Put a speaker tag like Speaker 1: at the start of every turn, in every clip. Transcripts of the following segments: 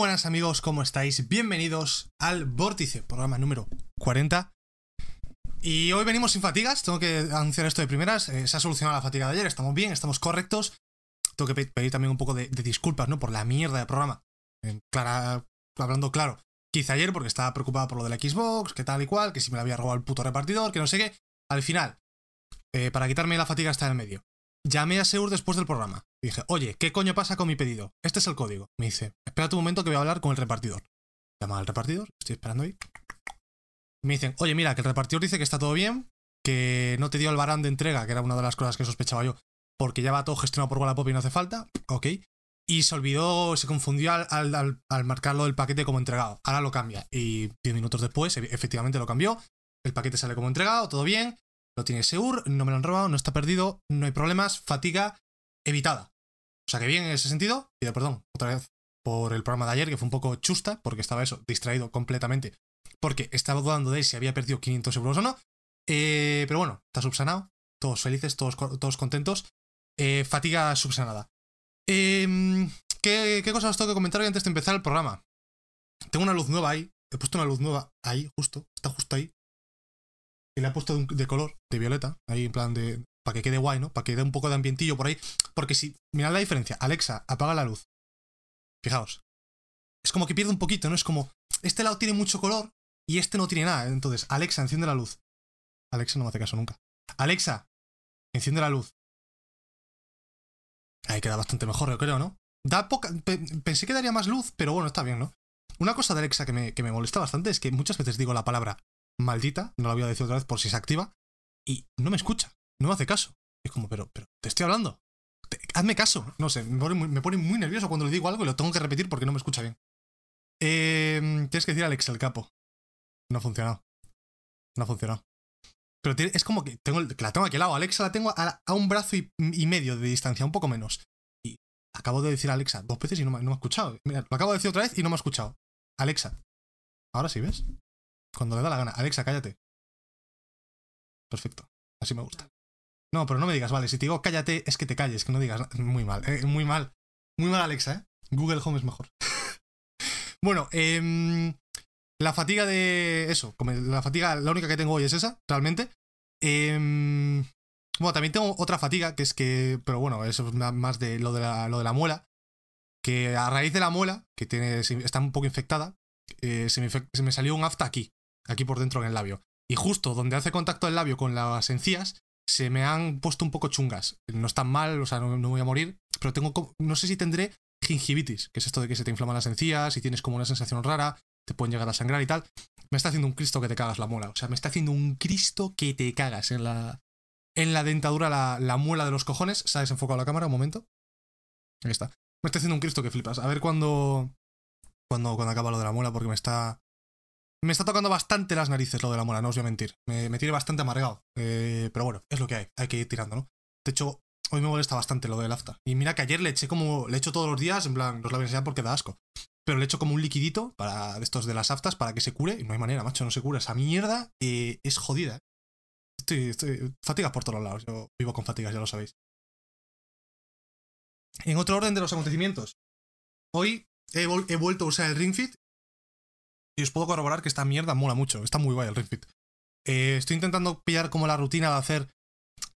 Speaker 1: buenas amigos, ¿cómo estáis? Bienvenidos al Vórtice, programa número 40. Y hoy venimos sin fatigas, tengo que anunciar esto de primeras. eh, se ha solucionado la fatiga de ayer, estamos bien, estamos correctos. Tengo que pe- pedir también un poco de, disculpas, ¿no? Por la mierda de programa. Clara, hablando claro, hice ayer porque estaba preocupado por lo de la Xbox, que tal y cual, que si me la había robado el puto repartidor, que no sé qué. Al final, eh, para quitarme la fatiga está en el medio. Llamé a Seur después del programa. Dije, oye, ¿qué coño pasa con mi pedido? Este es el código. Me dice, espérate un momento que voy a hablar con el repartidor. Llama al repartidor, estoy esperando ahí. Me dicen, oye, mira, que el repartidor dice que está todo bien, que no te dio el varán de entrega, que era una de las cosas que sospechaba yo, porque ya va todo gestionado por Wallapop y no hace falta. Ok. Y se olvidó, se confundió al, al, al- marcarlo del paquete como entregado. Ahora lo cambia. Y 10 minutos después, efectivamente lo cambió. El paquete sale como entregado, todo bien. Lo tiene Seur, no me lo han robado, no está perdido, no hay problemas, fatiga evitada. O sea que bien en ese sentido. Pido perdón otra vez por el programa de ayer, que fue un poco chusta, porque estaba eso, distraído completamente. Porque estaba dudando de si había perdido 500 euros o no. Eh, pero bueno, está subsanado. Todos felices, todos, todos contentos. Eh, fatiga subsanada. Em, ¿qué, ¿Qué cosas os tengo que comentar hoy antes de empezar el programa? Tengo una luz nueva ahí. He puesto una luz nueva ahí, justo. Está justo ahí. Y la he puesto de color, de violeta. Ahí en plan de. Para que quede guay, ¿no? Para que dé un poco de ambientillo por ahí. Porque si. Mirad la diferencia. Alexa, apaga la luz. Fijaos. Es como que pierde un poquito, ¿no? Es como. Este lado tiene mucho color y este no tiene nada. Entonces, Alexa, enciende la luz. Alexa no me hace caso nunca. Alexa, enciende la luz. Ahí queda bastante mejor, yo creo, ¿no? Da poca. pe- pensé que daría más luz, pero bueno, está bien, ¿no? Una cosa de Alexa que me, que me molesta bastante es que muchas veces digo la palabra maldita, no la voy a decir otra vez por si se activa, y no me escucha, no me hace caso. Es como, pero, pero, te estoy hablando. Hazme caso. No sé, me pone, muy, me pone muy nervioso cuando le digo algo y lo tengo que repetir porque no me escucha bien. Eh, tienes que decir Alexa el capo. No ha funcionado. No ha funcionado. Pero es como que tengo, la tengo aquí al lado. Alexa la tengo a, a un brazo y, medio de distancia, un poco menos. Y acabo de decir Alexa dos veces y no me, no me ha escuchado. Mira, lo acabo de decir otra vez y no me ha escuchado. Alexa. Ahora sí, ¿ves? Cuando le da la gana. Alexa, cállate. Perfecto. Así me gusta. No, pero no me digas, vale, si te digo cállate, es que te calles, que no digas nada. Muy mal, eh, muy mal. Muy mal, Alexa, ¿eh? Google Home es mejor. bueno, em, la fatiga de. Eso, la fatiga, la única que tengo hoy es esa, realmente. Em, bueno, también tengo otra fatiga, que es que. Pero bueno, eso es más de lo de la, muela. Que a raíz de la muela, que tiene, está un poco infectada, eh, se, me, se me salió un afta aquí, aquí por dentro en el labio. Y justo donde hace contacto el labio con las encías, se me han puesto un poco chungas. No están mal, o sea, no, voy a morir, pero tengo, no sé si tendré gingivitis, que es esto de que se te inflaman las encías y tienes como una sensación rara, te pueden llegar a sangrar y tal. Me está haciendo un cristo que te cagas la muela, o sea, me está haciendo un cristo que te cagas en la, en la dentadura, la, la muela de los cojones. ¿Se ha desenfocado la cámara un momento? Ahí está. Me está haciendo un cristo que flipas. A ver cuándo, cuando, cuando acaba lo de la muela, porque me está, me está tocando bastante las narices lo de la muela, no os voy a mentir. Me, me tiene bastante amargado. Eh, pero bueno, es lo que hay. Hay que ir tirando, ¿no? De hecho, hoy me molesta bastante lo del afta. Y mira que ayer le eché como. Le echo todos los días, en plan, no os la voy a enseñar porque da asco. Pero le echo como un liquidito para estos de las aftas para que se cure. Y no hay manera, macho, no se cura. Esa mierda eh, es jodida. ¿eh? Estoy, estoy. Fatigas por todos lados. Yo vivo con fatigas, ya lo sabéis. En otro orden de los acontecimientos. Hoy he, he vuelto a usar el Ring Fit y os puedo corroborar que esta mierda mola mucho. Está muy guay el Ring Fit. Eh, estoy intentando pillar como la rutina de hacer.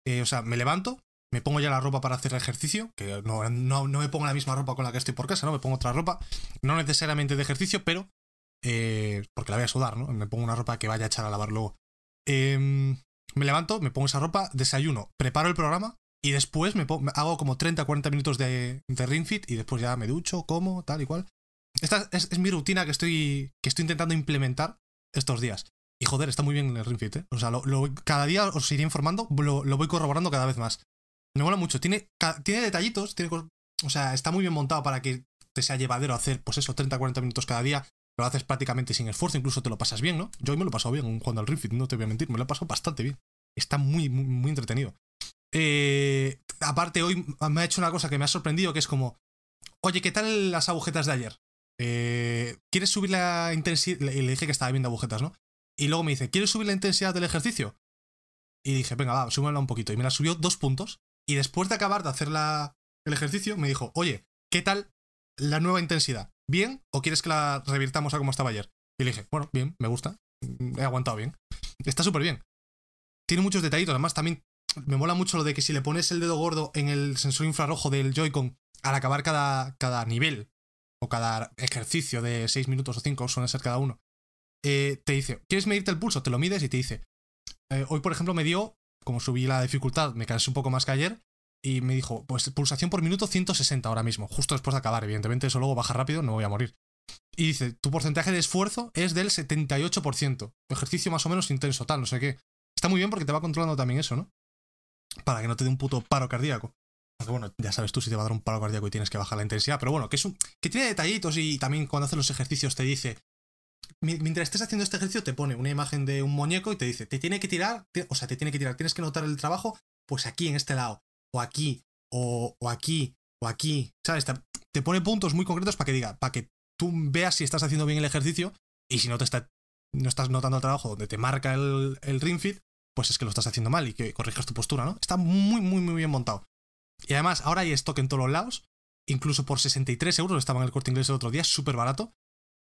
Speaker 1: eh, o sea, me levanto, me pongo ya la ropa para hacer ejercicio. Que no, me pongo la misma ropa con la que estoy por casa, ¿no? Me pongo otra ropa. No necesariamente de ejercicio, pero. eh, porque la voy a sudar, ¿no? Me pongo una ropa que vaya a echar a lavar luego. Em, me levanto, me pongo esa ropa, desayuno, preparo el programa y después me, hago como 30-40 minutos de, de y después ya me ducho, como, tal y cual. Esta es, mi rutina que estoy, que estoy intentando implementar estos días. Y joder, está muy bien el Ring Fit, ¿eh? O sea, lo- cada día os iré informando, lo, lo voy corroborando cada vez más. Me mola mucho. Tiene, tiene detallitos, tiene o sea, está muy bien montado para que te sea llevadero hacer, pues eso, 30-40 minutos cada día. Lo haces prácticamente sin esfuerzo, incluso te lo pasas bien, ¿no? Yo hoy me lo he pasado bien jugando al Ring Fit, no te voy a mentir, me lo he pasado bastante bien. Está muy, muy, muy entretenido. Eh, aparte, hoy me ha hecho una cosa que me ha sorprendido, que es como, oye, ¿qué tal las agujetas de ayer? Eh, ¿Quieres subir la intensidad? Y le dije que estaba viendo agujetas, ¿no? Y luego me dice, ¿quieres subir la intensidad del ejercicio? Y dije, venga, va, súbela un poquito. Y me la subió dos puntos. Y después de acabar de hacer la, el ejercicio, me dijo, oye, ¿qué tal la nueva intensidad? bien o quieres que la revirtamos a como estaba ayer? Y le dije, bueno, bien, me gusta, mm, he aguantado bien. Está súper bien. Tiene muchos detallitos, además también me mola mucho lo de que si le pones el dedo gordo en el sensor infrarrojo del Joy-Con al acabar cada, cada nivel o cada ejercicio de 6 minutos o 5, suele ser cada uno, eh, te dice, ¿quieres medirte el pulso? Te lo mides y te dice, eh, hoy por ejemplo me dio, como subí la dificultad, me cansé un poco más que ayer, y me dijo, pues pulsación por minuto 160 ahora mismo, justo después de acabar, evidentemente eso luego baja rápido, no voy a morir. Y dice, tu porcentaje de esfuerzo es del 78%, ejercicio más o menos intenso, tal, no sé qué. Está muy bien porque te va controlando también eso, ¿no? Para que no te dé un puto paro cardíaco. Aunque bueno, ya sabes tú si te va a dar un paro cardíaco y tienes que bajar la intensidad, pero bueno, que es un, que tiene detallitos y también cuando haces los ejercicios te dice, mientras estés haciendo este ejercicio te pone una imagen de un muñeco y te dice, te tiene que tirar, o sea, te tiene que tirar, tienes que notar el trabajo, pues aquí en este lado, o aquí, o, aquí, o aquí, ¿sabes? Te, pone puntos muy concretos para que diga, para que tú veas si estás haciendo bien el ejercicio y si no te está, no estás notando el trabajo donde te marca el, el ring fit, pues es que lo estás haciendo mal y que corrijas tu postura, ¿no? Está muy, muy, muy bien montado. Y además, ahora hay stock en todos los lados, incluso por 63 euros, estaba en el corte inglés el otro día, súper barato.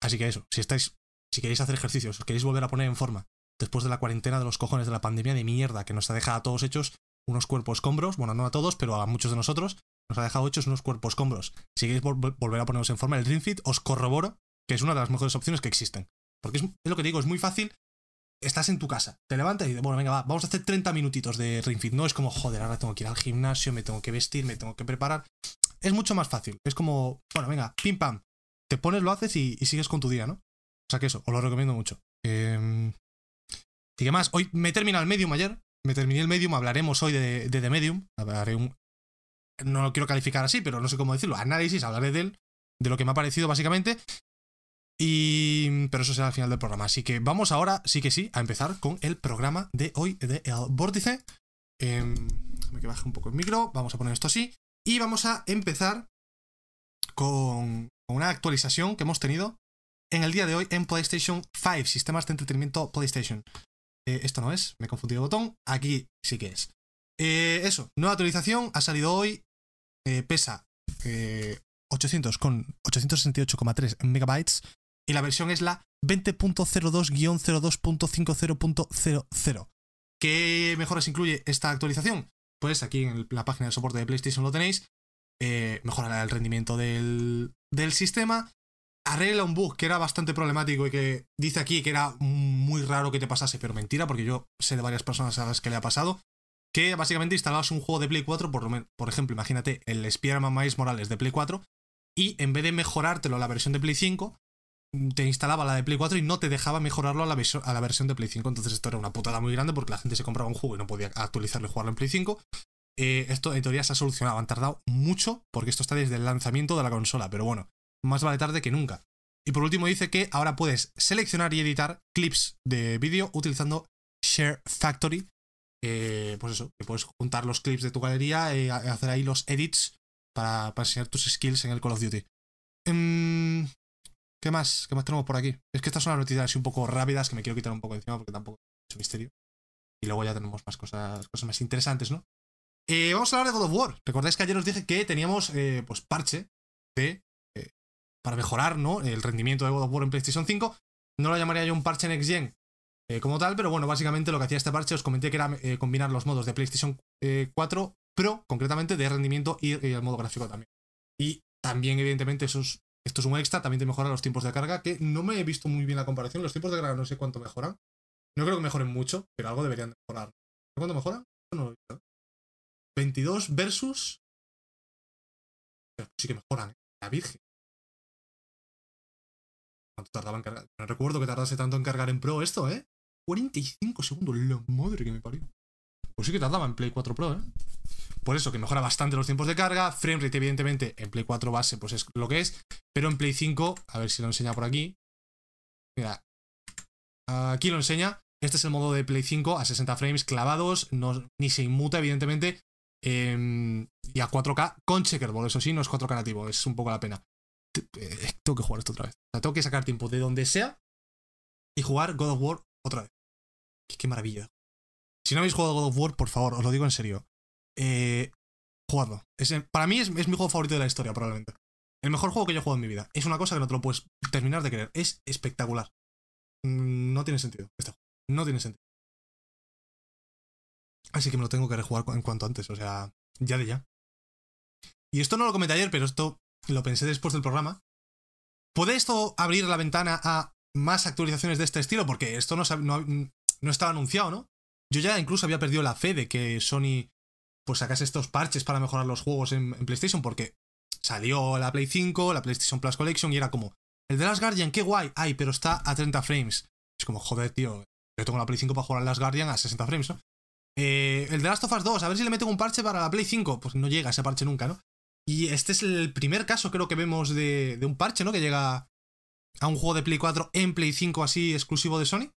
Speaker 1: Así que eso, si estáis, si queréis hacer ejercicios, os queréis volver a poner en forma, después de la cuarentena de los cojones de la pandemia de mierda que nos ha dejado a todos hechos unos cuerpos escombros, bueno, no a todos, pero a muchos de nosotros, nos ha dejado hechos unos cuerpos escombros. Si queréis volver a poneros en forma, el Dream Fit os corroboro que es una de las mejores opciones que existen. Porque es, es lo que digo, es muy fácil estás en tu casa, te levantas y dices, bueno, venga, va, vamos a hacer 30 minutitos de ring fit. No es como, joder, ahora tengo que ir al gimnasio, me tengo que vestir, me tengo que preparar. Es mucho más fácil. Es como, bueno, venga, pim pam. Te pones, lo haces y, sigues con tu día, ¿no? O sea que eso, os lo recomiendo mucho. Eh, y qué más, hoy me terminé el Medium ayer. Me terminé el Medium, hablaremos hoy de, de The Medium. Hablaré un. No lo quiero calificar así, pero no sé cómo decirlo. Análisis, hablaré de él, de lo que me ha parecido básicamente. Y, pero eso será al final del programa. Así que vamos ahora, sí que sí, a empezar con el programa de hoy de El Vórtice. Eh, que baje un poco el micro. Vamos a poner esto así. Y vamos a empezar con, una actualización que hemos tenido en el día de hoy en PlayStation 5, sistemas de entretenimiento PlayStation. Eh, esto no es, me he confundido el botón. Aquí sí que es. Eh, eso, nueva actualización, ha salido hoy. Eh, pesa 800 con 868,3 megabytes y la versión es la 20.02-02.50.00. ¿Qué mejoras incluye esta actualización? Pues aquí en la página de soporte de PlayStation lo tenéis. Eh, mejora el rendimiento del, del sistema. Arregla un bug que era bastante problemático y que dice aquí que era muy raro que te pasase, pero mentira, porque yo sé de varias personas a las que le ha pasado. Que básicamente instalabas un juego de Play 4, por, por ejemplo, imagínate el Spider-Man Miles Morales de Play 4, y en vez de mejorártelo a la versión de Play 5, te instalaba la de Play 4 y no te dejaba mejorarlo a la, a la, versión de Play 5. Entonces esto era una putada muy grande porque la gente se compraba un juego y no podía actualizarlo y jugarlo en Play 5. Eh, esto en teoría se ha solucionado. Han tardado mucho porque esto está desde el lanzamiento de la consola. Pero bueno, más vale tarde que nunca. Y por último dice que ahora puedes seleccionar y editar clips de vídeo utilizando Share Factory. Eh, pues eso, que puedes juntar los clips de tu galería y hacer ahí los edits para, enseñar tus skills en el Call of Duty. Em, ¿Qué más? ¿Qué más tenemos por aquí? Es que estas son las noticias así un poco rápidas que me quiero quitar un poco encima porque tampoco es mucho misterio. Y luego ya tenemos más cosas, cosas más interesantes, ¿no? Eh, vamos a hablar de God of War. Recordáis que ayer os dije que teníamos eh, pues parche de, eh, para mejorar ¿no? el rendimiento de God of War en PlayStation 5. No lo llamaría yo un parche Next Gen como tal, pero bueno, básicamente lo que hacía este parche os comenté que era combinar los modos de PlayStation 4 Pro, concretamente de rendimiento y, y el modo gráfico también. Y también, evidentemente, esos esto es un extra, también te mejora los tiempos de carga, que no me he visto muy bien la comparación. Los tiempos de carga no sé cuánto mejoran. No creo que mejoren mucho, pero algo deberían mejorar. ¿Cuánto mejoran? No lo he visto. 22 versus... sí que mejoran, ¿eh? La Virgen. ¿Cuánto tardaba en cargar? No recuerdo que tardase tanto en cargar en Pro esto, ¿eh? 45 segundos, la madre que me parió. Pues sí que tardaba en Play 4 Pro, ¿eh? Por eso que mejora bastante los tiempos de carga. Framerate, evidentemente, en Play 4 base, pues es lo que es. Pero en Play 5, a ver si lo enseña por aquí. Mira. Aquí lo enseña. Este es el modo de Play 5 a 60 frames clavados. No, ni se inmuta, evidentemente. Em, y a 4K con checkerboard. Eso sí, no es 4K nativo. Es un poco la pena. Eh, tengo que jugar esto otra vez. O sea, tengo que sacar tiempo de donde sea y jugar God of War otra vez. qué maravilla. Si no habéis jugado God of War, por favor, os lo digo en serio. Eh, jugadlo. para mí es, mi juego favorito de la historia, probablemente. El mejor juego que yo he jugado en mi vida. Es una cosa que no te lo puedes terminar de creer. Es espectacular. Mm, No tiene sentido este juego. No tiene sentido. Así que me lo tengo que rejugar en cuanto antes. O sea, ya de ya. Y esto no lo comenté ayer, pero esto lo pensé después del programa. ¿Puede esto abrir la ventana a más actualizaciones de este estilo? Porque esto no estaba anunciado, ¿no? Yo ya incluso había perdido la fe de que Sony pues sacase estos parches para mejorar los juegos en, PlayStation, porque salió la Play 5, la PlayStation Plus Collection y era como, el de Last Guardian, qué guay, ay, pero está a 30 frames. Es como, joder, tío, yo tengo la Play 5 para jugar Last Guardian a 60 frames, ¿no? Eh, el de Last of Us 2, a ver si le meten un parche para la Play 5. Pues no llega ese parche nunca, ¿no? Y este es el primer caso, creo que vemos de, de un parche, ¿no? Que llega a un juego de Play 4 en Play 5 así exclusivo de Sony.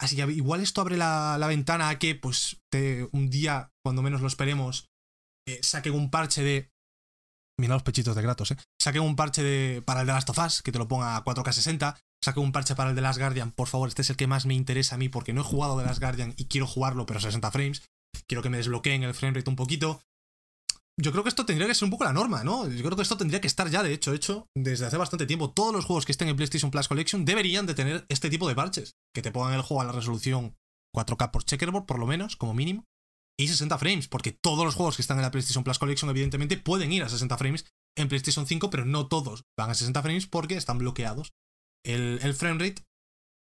Speaker 1: Así que igual esto abre la, la ventana a que, pues, un día, cuando menos lo esperemos, eh, saquen un parche de. Mira los pechitos de Kratos, ¿eh? Saquen un parche de, para el de Last of Us, que te lo ponga a 4K 60. Saquen un parche para el de Last Guardian. Por favor, este es el que más me interesa a mí, porque no he jugado de Last Guardian y quiero jugarlo, pero a 60 frames. Quiero que me desbloqueen el framerate un poquito. Yo creo que esto tendría que ser un poco la norma, ¿no? Yo creo que esto tendría que estar ya, de hecho, hecho desde hace bastante tiempo. Todos los juegos que estén en PlayStation Plus Collection deberían de tener este tipo de parches. Que te pongan el juego a la resolución 4K por checkerboard, por lo menos, como mínimo. Y 60 frames, porque todos los juegos que están en la PlayStation Plus Collection, evidentemente, pueden ir a 60 frames en PlayStation 5, pero no todos van a 60 frames porque están bloqueados. El, el framerate,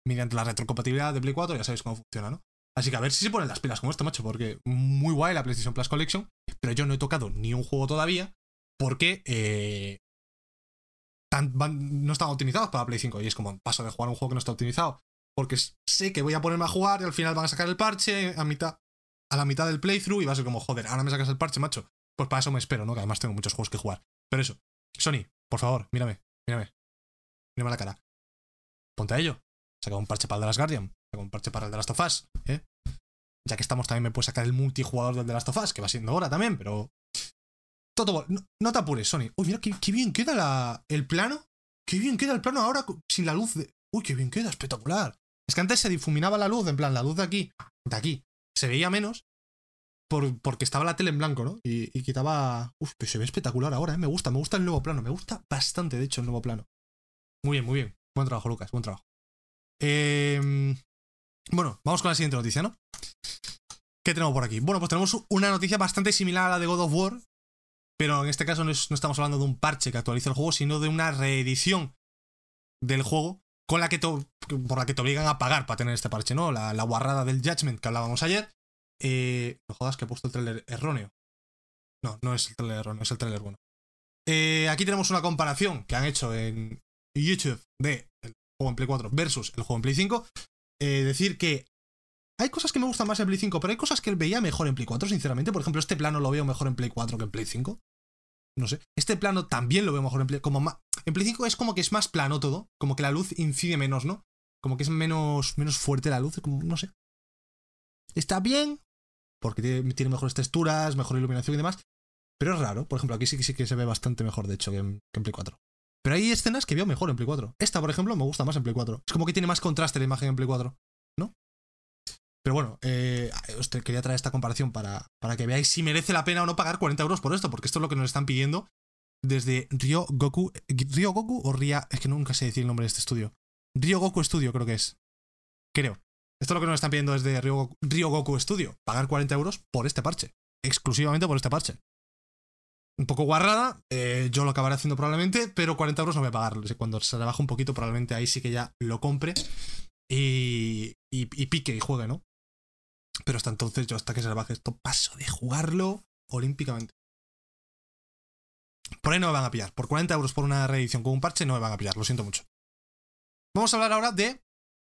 Speaker 1: mediante la retrocompatibilidad de Play 4, ya sabéis cómo funciona, ¿no? Así que a ver si se ponen las pilas con esto, macho, porque muy guay la PlayStation Plus Collection, pero yo no he tocado ni un juego todavía porque eh, no están optimizados para Play 5 y es como paso de jugar un juego que no está optimizado porque sé que voy a ponerme a jugar y al final van a sacar el parche a mitad a la mitad del playthrough y va a ser como joder, ahora me sacas el parche, macho. Pues para eso me espero, ¿no? Que además tengo muchos juegos que jugar. Pero eso, Sony, por favor, mírame, mírame. Mírame la cara. Ponte a ello. Saca un parche para el de Last Guardian. Un parche para el de Last of Us, ¿eh? Ya que estamos, también me puedes sacar el multijugador del The Last of Us, que va siendo hora también, pero. Todo, no, te apures, Sony. Uy, mira qué, bien queda el plano. Qué bien queda el plano ahora sin la luz de. Uy, qué bien queda, espectacular. Es que antes se difuminaba la luz, en plan, la luz de aquí, de aquí, se veía menos por- porque estaba la tele en blanco, ¿no? Y, quitaba. Uf, pero se ve espectacular ahora, ¿eh? Me gusta, me gusta el nuevo plano. Me gusta bastante, de hecho, el nuevo plano. Muy bien, muy bien. Buen trabajo, Lucas, buen trabajo. Em, bueno, vamos con la siguiente noticia, ¿no? ¿Qué tenemos por aquí? Bueno, pues tenemos una noticia bastante similar a la de God of War, pero en este caso no, es- no estamos hablando de un parche que actualiza el juego, sino de una reedición del juego con la que por la que te obligan a pagar para tener este parche, ¿no? La, la guarrada del Judgment que hablábamos ayer. Eh, no jodas que he puesto el trailer erróneo. No, no es el trailer erróneo, es el trailer bueno. Eh, aquí tenemos una comparación que han hecho en YouTube de el juego en Play 4 versus el juego en Play 5. Eh, decir que hay cosas que me gustan más en Play 5, pero hay cosas que veía mejor en Play 4, sinceramente. Por ejemplo, este plano lo veo mejor en Play 4 que en Play 5. No sé. Este plano también lo veo mejor en Play como En Play 5 es como que es más plano todo. Como que la luz incide menos, ¿no? Como que es menos, menos fuerte la luz. Como, no sé. Está bien. Porque tiene, mejores texturas, mejor iluminación y demás. Pero es raro. Por ejemplo, aquí sí que sí que se ve bastante mejor, de hecho, que en Play 4. Pero hay escenas que veo mejor en Play 4. Esta, por ejemplo, me gusta más en Play 4. Es como que tiene más contraste la imagen en Play 4. ¿No? Pero bueno, eh, os quería traer esta comparación para, para que veáis si merece la pena o no pagar 40 euros por esto, porque esto es lo que nos están pidiendo desde Ryo Goku. ¿Ryo Goku o Ria? Es que nunca sé decir el nombre de este estudio. Ryo Goku Studio, creo que es. Creo. Esto es lo que nos están pidiendo desde Ryo, Goku- Ryo Studio. Pagar 40 euros por este parche. Exclusivamente por este parche. Un poco guarrada, eh, yo lo acabaré haciendo probablemente, pero 40 euros no voy a pagar. Cuando se rebaja un poquito, probablemente ahí sí que ya lo compre y, y, pique y juegue, ¿no? Pero hasta entonces, yo hasta que se rebaje esto, paso de jugarlo olímpicamente. Por ahí no me van a pillar. Por 40 euros por una reedición con un parche no me van a pillar, lo siento mucho. Vamos a hablar ahora de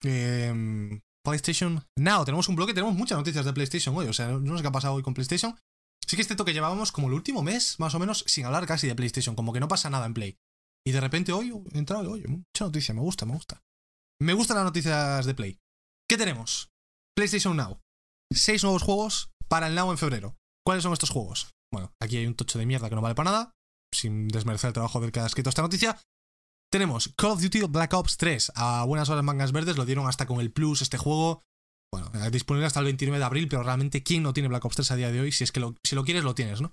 Speaker 1: em, PlayStation Now. Tenemos un bloque, tenemos muchas noticias de PlayStation hoy. O sea, no sé qué ha pasado hoy con PlayStation. Sí que es cierto que llevábamos como el último mes, más o menos, sin hablar casi de PlayStation. Como que no pasa nada en Play. Y de repente hoy he entrado y oye, mucha noticia, me gusta, me gusta. Me gustan las noticias de Play. ¿Qué tenemos? PlayStation Now. Seis nuevos juegos para el Now en febrero. ¿Cuáles son estos juegos? Bueno, aquí hay un tocho de mierda que no vale para nada, sin desmerecer el trabajo del que ha escrito esta noticia. Tenemos Call of Duty Black Ops 3. A buenas horas mangas verdes, lo dieron hasta con el Plus este juego. Bueno, eh, disponible hasta el 29 de abril, pero realmente ¿quién no tiene Black Ops 3 a día de hoy? Si es que lo, si lo quieres, lo tienes, ¿no?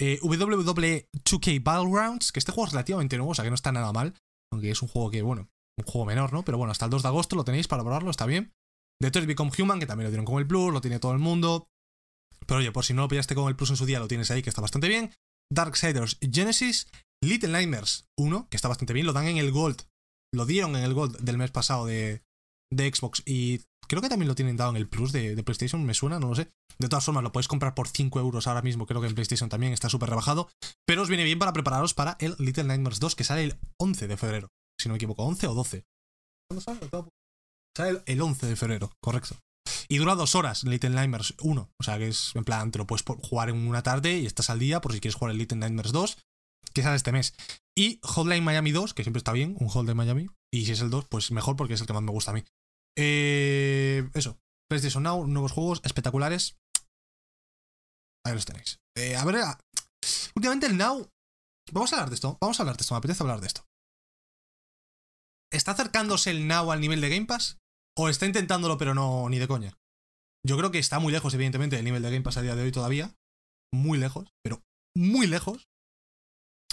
Speaker 1: Eh, WWE 2K Battlegrounds, que este juego es relativamente nuevo, o sea que no está nada mal. Aunque es un juego que, bueno, un juego menor, ¿no? Pero bueno, hasta el 2 de agosto lo tenéis para probarlo, está bien. Detroit Become Human, que también lo tienen con el Plus, lo tiene todo el mundo. Pero oye, por si no lo pillaste con el Plus en su día, lo tienes ahí, que está bastante bien. Darksiders Genesis, Little Nightmares 1, que está bastante bien, lo dan en el Gold. Lo dieron en el Gold del mes pasado de, de Xbox y creo que también lo tienen dado en el Plus de, PlayStation, me suena, no lo sé. De todas formas, lo podéis comprar por 5 euros ahora mismo, creo que en PlayStation también está súper rebajado. Pero os viene bien para prepararos para el Little Nightmares 2, que sale el 11 de febrero. Si no me equivoco, 11 o 12. ¿Cuándo sale? Sale el 11 de febrero, correcto. Y dura dos horas Little Nightmares 1. O sea que es en plan, te lo puedes jugar en una tarde y estás al día por si quieres jugar el Little Nightmares 2, que sale este mes. Y Hotline Miami 2, que siempre está bien, un Hotline Miami. Y si es el 2, pues mejor porque es el que más me gusta a mí. Eh, eso. PlayStation Now, nuevos juegos espectaculares. Ahí los tenéis. Eh, a ver, últimamente el Now. Vamos a hablar de esto. Vamos a hablar de esto. Me apetece hablar de esto. ¿Está acercándose el Now al nivel de Game Pass? ¿O está intentándolo, pero no ni de coña? Yo creo que está muy lejos, evidentemente, del nivel de Game Pass a día de hoy todavía. Muy lejos, pero muy lejos.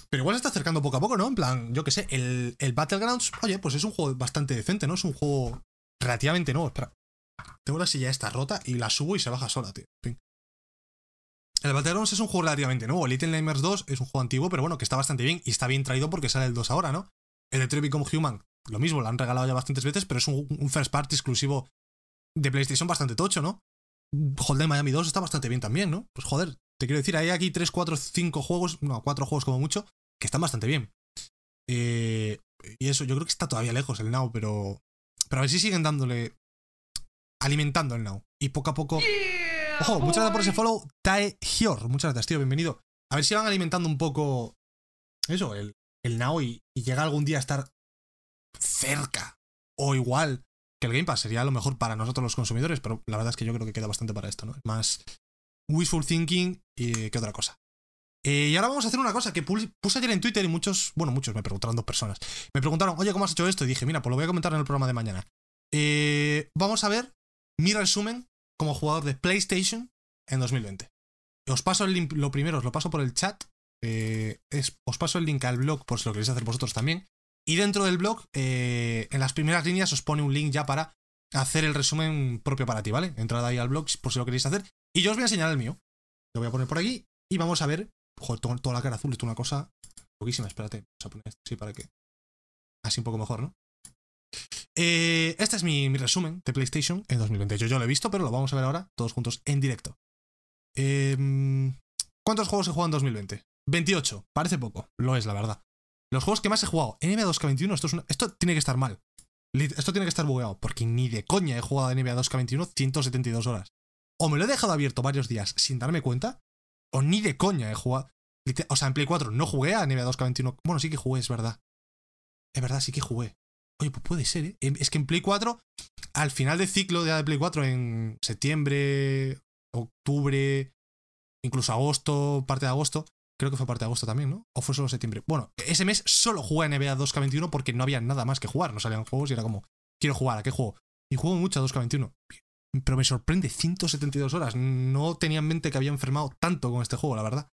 Speaker 1: Pero igual se está acercando poco a poco, ¿no? En plan, yo qué sé, el, el Battlegrounds, oye, pues es un juego bastante decente, ¿no? Es un juego relativamente nuevo. Espera. Tengo la silla esta rota y la subo y se baja sola, tío. Fin. El Battlegrounds es un juego relativamente nuevo. Little Nightmares 2 es un juego antiguo, pero bueno, que está bastante bien y está bien traído porque sale el 2 ahora, ¿no? El de Trevi Become Human, lo mismo, lo han regalado ya bastantes veces, pero es un, first party exclusivo de PlayStation bastante tocho, ¿no? Hold Miami 2 está bastante bien también, ¿no? Pues joder, te quiero decir, hay aquí 3, 4, 5 juegos, no, 4 juegos como mucho, que están bastante bien. Eh, y eso, yo creo que está todavía lejos el Now, pero. Pero a ver si siguen dándole. alimentando el Now. Y poco a poco. Ojo, muchas gracias por ese follow, Tae Hior. Muchas gracias, tío, bienvenido. A ver si van alimentando un poco. Eso, el, el Now y, llega algún día a estar cerca o igual que el Game Pass. Sería lo mejor para nosotros los consumidores, pero la verdad es que yo creo que queda bastante para esto, ¿no? Más wishful thinking y que otra cosa. Eh, y ahora vamos a hacer una cosa que puse ayer en Twitter y muchos, bueno, muchos me preguntaron, dos personas, me preguntaron, oye, ¿cómo has hecho esto? Y dije, mira, pues lo voy a comentar en el programa de mañana. Eh, vamos a ver mi resumen como jugador de PlayStation en 2020. Os paso el link, lo primero, os lo paso por el chat. Eh, os paso el link al blog por si lo queréis hacer vosotros también. Y dentro del blog, en las primeras líneas, os pone un link ya para hacer el resumen propio para ti, ¿vale? Entrad ahí al blog por si lo queréis hacer. Y yo os voy a enseñar el mío. Lo voy a poner por aquí y vamos a ver Joder, toda la cara azul, esto es una cosa poquísima. Espérate, vamos a poner esto así para que. Así un poco mejor, ¿no? Eh, este es mi, resumen de PlayStation en 2020. Yo, lo he visto, pero lo vamos a ver ahora todos juntos en directo. Eh, ¿Cuántos juegos he jugado en 2020? 28. Parece poco, lo es, la verdad. Los juegos que más he jugado, NBA 2K21, esto, esto tiene que estar mal. Esto tiene que estar bugueado, porque ni de coña he jugado a NBA 2K21 172 horas. O me lo he dejado abierto varios días sin darme cuenta, o ni de coña he jugado. O sea, en Play 4 no jugué a NBA 2K21. Bueno, sí que jugué, es verdad. Es verdad, sí que jugué. Oye, pues puede ser, ¿eh? Es que en Play 4, al final del ciclo de Play 4, en septiembre, octubre, incluso agosto, parte de agosto, creo que fue parte de agosto también, ¿no? O fue solo septiembre. Bueno, ese mes solo jugué a NBA 2K21 porque no había nada más que jugar. No salían juegos y era como, quiero jugar, ¿a qué juego? Y juego mucho a 2K21 pero me sorprende, 172 horas. No tenía en mente que había enfermado tanto con este juego, la verdad.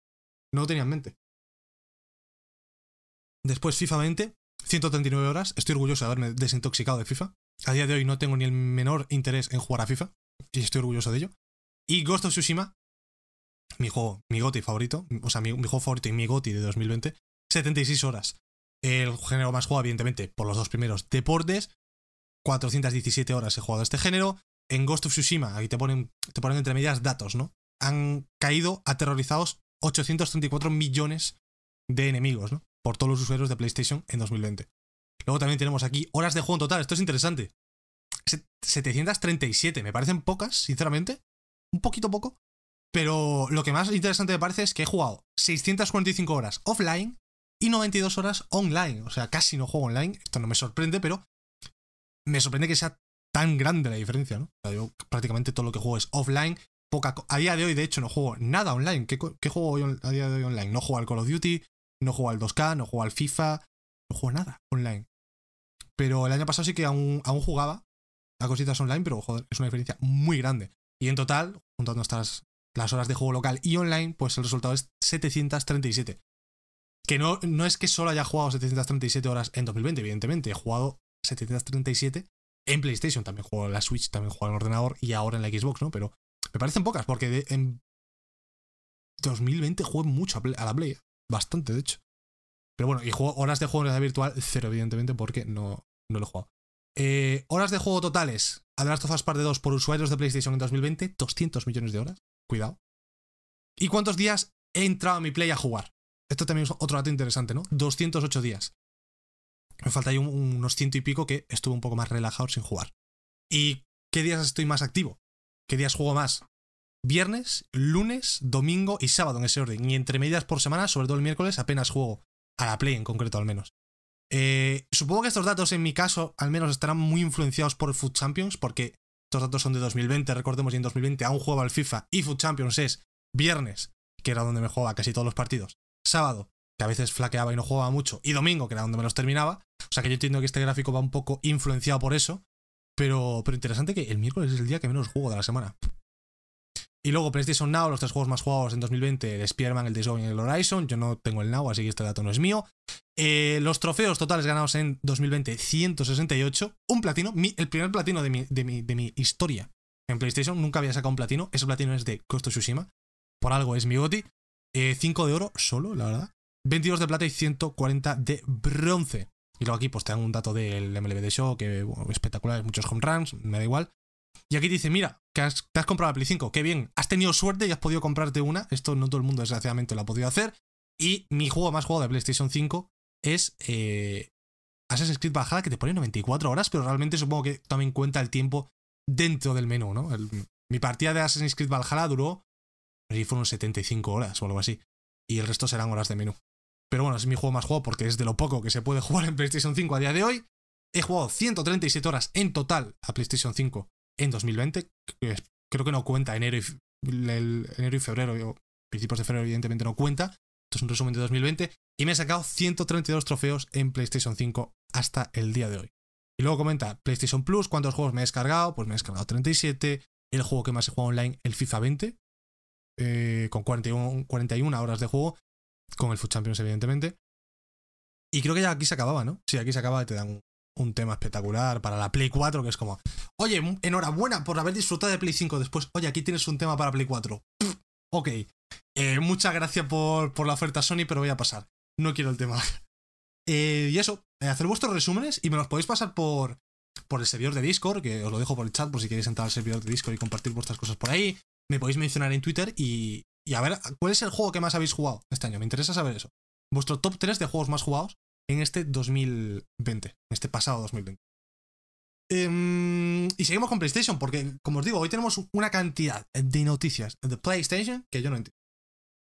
Speaker 1: No lo tenía en mente. Después FIFA 20, 139 horas. Estoy orgulloso de haberme desintoxicado de FIFA. A día de hoy no tengo ni el menor interés en jugar a FIFA. Y estoy orgulloso de ello. Y Ghost of Tsushima, mi juego, mi GOTI favorito. O sea, mi, juego favorito y mi GOTI de 2020. 76 horas. El género más jugado, evidentemente, por los dos primeros deportes. 417 horas he jugado a este género en Ghost of Tsushima, aquí te ponen, te ponen entre medias datos, ¿no? Han caído aterrorizados 834 millones de enemigos, ¿no? Por todos los usuarios de PlayStation en 2020. Luego también tenemos aquí horas de juego en total, esto es interesante. 737, me parecen pocas, sinceramente. Un poquito poco. Pero lo que más interesante me parece es que he jugado 645 horas offline y 92 horas online. O sea, casi no juego online. Esto no me sorprende, pero me sorprende que sea tan grande la diferencia, ¿no? yo prácticamente todo lo que juego es offline. A día de hoy, de hecho, no juego nada online. ¿Qué, juego a día de hoy online? No juego al Call of Duty, no juego al 2K, no juego al FIFA, no juego nada online. Pero el año pasado sí que aún, jugaba a cositas online, pero es una diferencia muy grande. Y en total, juntando estas las horas de juego local y online, pues el resultado es 737. Que no, no es que solo haya jugado 737 horas en 2020, evidentemente. He jugado 737 en PlayStation. También juego en la Switch, también juego en el ordenador y ahora en la Xbox, ¿no? Pero me parecen pocas, porque en 2020 jugué mucho a, la Play. Bastante, de hecho. Pero bueno, y juego horas de juego en realidad virtual, cero, evidentemente, porque no, no lo he jugado. Eh, horas de juego totales. A The Last of Us Part 2 por usuarios de PlayStation en 2020, 200 millones de horas. Cuidado. ¿Y cuántos días he entrado a mi Play a jugar? Esto también es otro dato interesante, ¿no? 208 días. Me falta ahí unos ciento y pico que estuve un poco más relajado sin jugar. ¿Y qué días estoy más activo? ¿Qué días juego más? Viernes, lunes, domingo y sábado en ese orden. Y entre medias por semana, sobre todo el miércoles, apenas juego a la Play en concreto al menos. Eh, supongo que estos datos en mi caso al menos estarán muy influenciados por Food Champions porque estos datos son de 2020, recordemos, y en 2020 aún jugaba al FIFA y Food Champions es viernes, que era donde me jugaba casi todos los partidos, sábado, que a veces flaqueaba y no jugaba mucho, y domingo, que era donde me los terminaba. O sea que yo entiendo que este gráfico va un poco influenciado por eso, pero, pero interesante que el miércoles es el día que menos juego de la semana. Y luego PlayStation Now, los tres juegos más jugados en 2020, el el Days y el Horizon. Yo no tengo el Now, así que este dato no es mío. Eh, los trofeos totales ganados en 2020, 168. Un platino, el primer platino de mi, de, mi, historia en PlayStation. Nunca había sacado un platino. Ese platino es de Kosto Tsushima. Por algo es mi goti. 5 eh, de oro solo, la verdad. 22 de plata y 140 de bronce. Y luego aquí pues te dan un dato del MLB de Show, que bueno, espectacular, muchos home runs, me da igual. Y aquí dice, mira, que te has comprado la Play 5, qué bien, has tenido suerte y has podido comprarte una. Esto no todo el mundo desgraciadamente lo ha podido hacer. Y mi juego más jugado de PlayStation 5 es eh, Assassin's Creed Valhalla, que te pone 94 horas, pero realmente supongo que también cuenta el tiempo dentro del menú, ¿no? mi partida de Assassin's Creed Valhalla duró, ahí fueron 75 horas o algo así. Y el resto serán horas de menú. Pero bueno, es mi juego más jugado porque es de lo poco que se puede jugar en PlayStation 5 a día de hoy. He jugado 137 horas en total a PlayStation 5 en 2020. Creo que no cuenta enero y, enero y febrero, o principios de febrero evidentemente no cuenta. Esto es un resumen de 2020. Y me he sacado 132 trofeos en PlayStation 5 hasta el día de hoy. Y luego comenta PlayStation Plus, ¿cuántos juegos me he descargado? Pues me he descargado 37. El juego que más he jugado online, el FIFA 20, eh, con 41, 41 horas de juego, con el Food Champions evidentemente. Y creo que ya aquí se acababa, ¿no? Sí, aquí se acaba y te dan un tema espectacular para la Play 4, que es como, oye, enhorabuena por haber disfrutado de Play 5 después, oye, aquí tienes un tema para Play 4. ok, eh, muchas gracias por, por, la oferta Sony, pero voy a pasar. No quiero el tema. Eh, y eso, eh, hacer vuestros resúmenes y me los podéis pasar por, por el servidor de Discord, que os lo dejo por el chat por si queréis entrar al servidor de Discord y compartir vuestras cosas por ahí. Me podéis mencionar en Twitter y, y a ver, ¿cuál es el juego que más habéis jugado este año? Me interesa saber eso. Vuestro top 3 de juegos más jugados en este 2020, en este pasado 2020. Em, y seguimos con PlayStation, porque, como os digo, hoy tenemos una cantidad de noticias de PlayStation que yo no entiendo.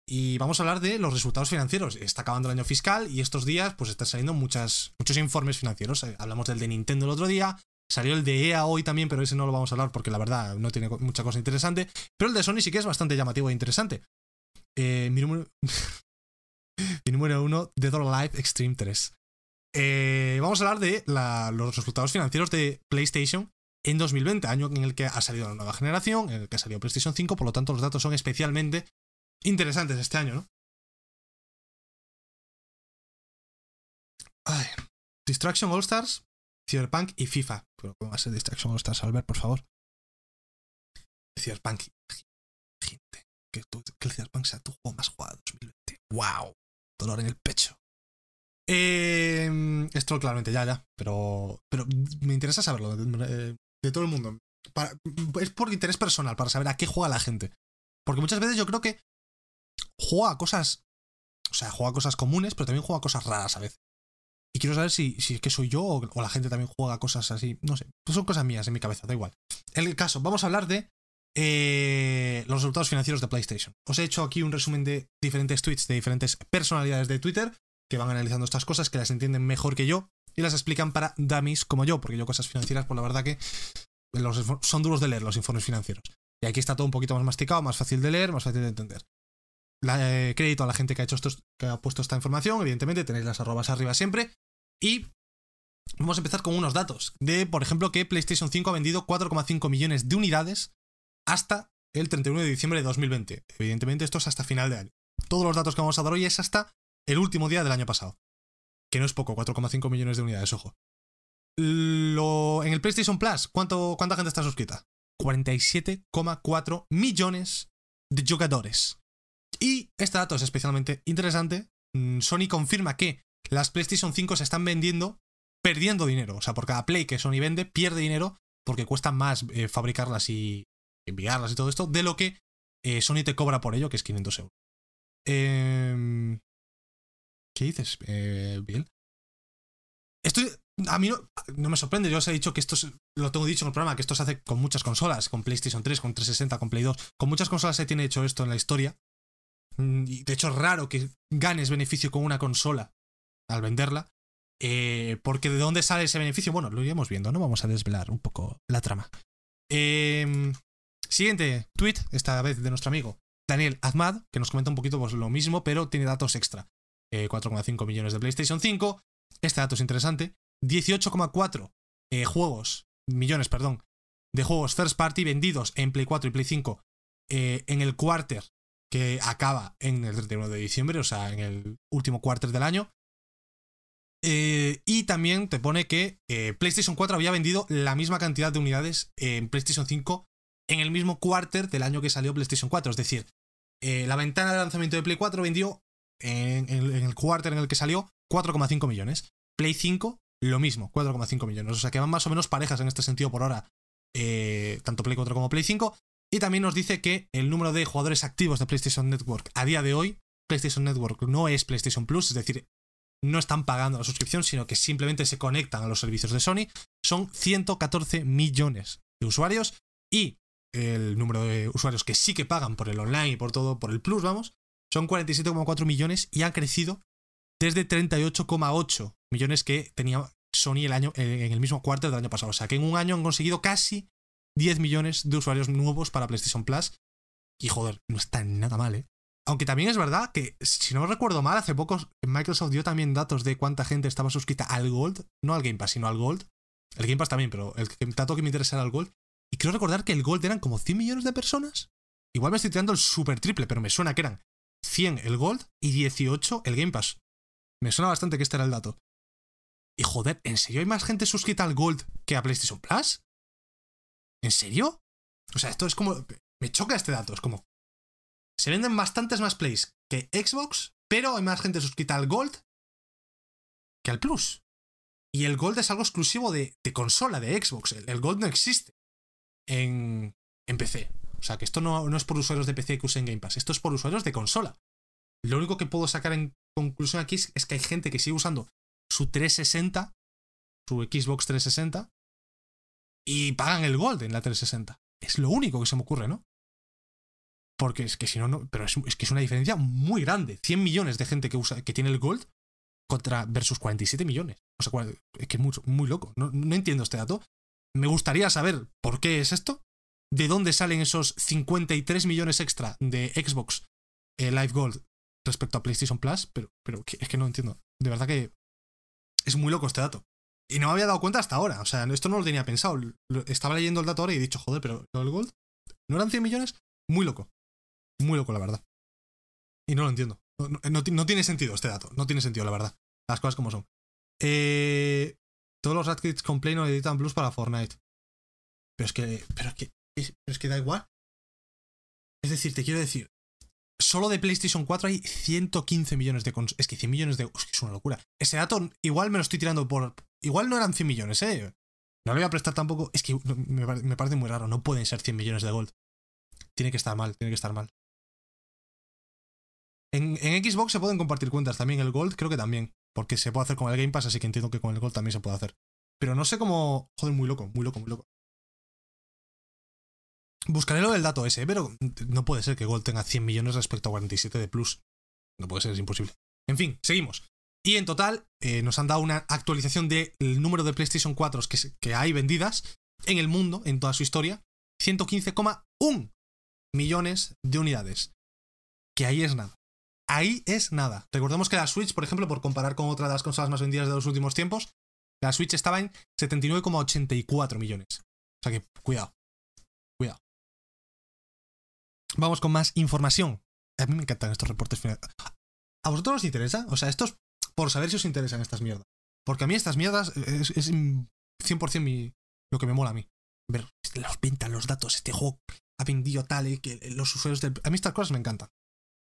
Speaker 1: Y vamos a hablar de los resultados financieros. Está acabando el año fiscal y estos días pues están saliendo muchas, muchos informes financieros. Eh, hablamos del de Nintendo el otro día, salió el de EA hoy también, pero ese no lo vamos a hablar porque la verdad no tiene mucha cosa interesante. Pero el de Sony sí que es bastante llamativo e interesante. Eh, mi número... Mi uno, Dead or Alive Extreme 3. Eh, vamos a hablar de los resultados financieros de PlayStation en 2020, año en el que ha salido la nueva generación, en el que ha salido PlayStation 5, por lo tanto los datos son especialmente interesantes este año, ¿no? Ay. Distraction All Stars, Cyberpunk y FIFA. Pero ¿cómo va a ser Distraction All Stars, Albert, por favor? Cyberpunk. Gente, que, que el Cyberpunk sea tu juego más jugado 2020. ¡Wow! dolor en el pecho. Eh, esto claramente ya, ya, pero, pero me interesa saberlo de, todo el mundo. es por interés personal, para saber a qué juega la gente. Porque muchas veces yo creo que juega cosas, o sea, juega cosas comunes, pero también juega cosas raras a veces. Y quiero saber si, si es que soy yo o, la gente también juega cosas así, no sé, pues son cosas mías en mi cabeza, da igual. En el caso, vamos a hablar de eh, los resultados financieros de PlayStation. Os he hecho aquí un resumen de diferentes tweets de diferentes personalidades de Twitter que van analizando estas cosas, que las entienden mejor que yo y las explican para dummies como yo, porque yo cosas financieras, pues la verdad que son duros de leer los informes financieros. Y aquí está todo un poquito más masticado, más fácil de leer, más fácil de entender. Eh, crédito a la gente que ha, hecho que ha puesto esta información, evidentemente tenéis las arrobas arriba siempre. Y vamos a empezar con unos datos de, por ejemplo, que PlayStation 5 ha vendido 4,5 millones de unidades hasta el 31 de diciembre de 2020. Evidentemente esto es hasta final de año. Todos los datos que vamos a dar hoy es hasta el último día del año pasado. Que no es poco, 4,5 millones de unidades, ojo. Lo, en el PlayStation Plus, ¿cuánto, ¿cuánta gente está suscrita? 47,4 millones de jugadores. Y este dato es especialmente interesante. Mm, Sony confirma que las PlayStation 5 se están vendiendo perdiendo dinero. O sea, por cada Play que Sony vende, pierde dinero porque cuesta más eh, fabricarlas y enviarlas y todo esto de lo que eh, Sony te cobra por ello, que es 500 euros. Em, ¿Qué dices, eh, Bill? Esto a mí no, me sorprende, yo os he dicho que esto lo tengo dicho en el programa, que esto se hace con muchas consolas, con PlayStation 3, con 360, con Play 2, con muchas consolas se tiene hecho esto en la historia. Mm, de hecho es raro que ganes beneficio con una consola al venderla. Eh, porque de dónde sale ese beneficio, bueno, lo iremos viendo, ¿no? Vamos a desvelar un poco la trama. Em, siguiente tweet, esta vez de nuestro amigo Daniel Ahmad, que nos comenta un poquito pues, lo mismo, pero tiene datos extra. 4,5 eh, millones de PlayStation 5. Este dato es interesante. 18,4 eh, juegos, millones, perdón, de juegos first party vendidos en Play 4 y Play 5 en el quarter que acaba en el 31 de diciembre, o sea, en el último quarter del año. Eh, y también te pone que eh, PlayStation 4 había vendido la misma cantidad de unidades en PlayStation 5 en el mismo quarter del año que salió PlayStation 4. Es decir, eh, la ventana de lanzamiento de Play 4 vendió en, el quarter en el que salió 4,5 millones. Play 5, lo mismo, 4,5 millones. O sea que van más o menos parejas en este sentido por ahora, tanto Play 4 como Play 5. Y también nos dice que el número de jugadores activos de PlayStation Network a día de hoy, PlayStation Network no es PlayStation Plus, es decir, no están pagando la suscripción, sino que simplemente se conectan a los servicios de Sony. Son 114 millones de usuarios y el número de usuarios que sí que pagan por el online y por todo, por el Plus, vamos, son 47,4 millones y han crecido desde 38,8 millones que tenía Sony el año, en el mismo cuarto del año pasado. O sea que en un año han conseguido casi 10 millones de usuarios nuevos para PlayStation Plus. Y joder, no está nada mal, ¿eh? Aunque también es verdad que, si no recuerdo mal, hace poco Microsoft dio también datos de cuánta gente estaba suscrita al Gold, no al Game Pass, sino al Gold. El Game Pass también, pero el dato que me interesa era el Gold. Y quiero recordar que el Gold eran como 100 millones de personas. Igual me estoy tirando el super triple, pero me suena que eran 100 el Gold y 18 el Game Pass. Me suena bastante que este era el dato. Y joder, ¿en serio hay más gente suscrita al Gold que a PlayStation Plus? ¿En serio? O sea, esto es como... Me choca este dato, es como... Se venden bastantes más plays que Xbox, pero hay más gente suscrita al Gold que al Plus. Y el Gold es algo exclusivo de, consola, de Xbox. El, Gold no existe en, PC. O sea, que esto no, no, es por usuarios de PC que usen Game Pass, esto es por usuarios de consola. Lo único que puedo sacar en conclusión aquí es que hay gente que sigue usando su 360, su Xbox 360, y pagan el Gold en la 360. Es lo único que se me ocurre, ¿no? Porque es que si no, no. Pero es, que es una diferencia muy grande. 100 millones de gente que usa, que tiene el Gold contra versus 47 millones. O sea, es que es muy, loco. No, entiendo este dato. Me gustaría saber por qué es esto. ¿De dónde salen esos 53 millones extra de Xbox eh, Live Gold respecto a PlayStation Plus? Pero, pero es que no entiendo. De verdad que es muy loco este dato. Y no me había dado cuenta hasta ahora. O sea, esto no lo tenía pensado. Estaba leyendo el dato ahora y he dicho, joder, pero el Gold, ¿no eran 100 millones? Muy loco. Muy loco, la verdad. Y no lo entiendo. No, tiene sentido este dato. No tiene sentido, la verdad. Las cosas como son. Eh, todos los Radkits con Play no editan Plus para Fortnite. Pero es que. Pero es que. pero es que da igual. Es decir, te quiero decir. Solo de PlayStation 4 hay 115 millones de Es que 100 millones de. Es que es una locura. Ese dato igual me lo estoy tirando por, Igual no eran 100 millones, ¿eh? No le voy a prestar tampoco. Es que me, parece muy raro. No pueden ser 100 millones de gold. Tiene que estar mal, tiene que estar mal. En, Xbox se pueden compartir cuentas también. El Gold creo que también. Porque se puede hacer con el Game Pass, así que entiendo que con el Gold también se puede hacer. Pero no sé cómo. Joder, muy loco, muy loco, muy loco. Buscaré lo del dato ese, pero no puede ser que Gold tenga 100 millones respecto a 47 de Plus. No puede ser, es imposible. En fin, seguimos. Y en total eh, nos han dado una actualización del número de PlayStation 4 que, que hay vendidas en el mundo, en toda su historia. 115,1 millones de unidades. Que ahí es nada. Ahí es nada. Recordemos que la Switch, por ejemplo, por comparar con otra de las consolas más vendidas de los últimos tiempos, la Switch estaba en 79,84 millones. O sea que, cuidado. Cuidado. Vamos con más información. A mí me encantan estos reportes finales. ¿A vosotros os interesa? O sea, esto es por saber si os interesan estas mierdas. Porque a mí estas mierdas es, es 100% mi, lo que me mola a mí. Ver los ventas, los datos, este juego ha vendido tal, y que los usuarios del... A mí estas cosas me encantan.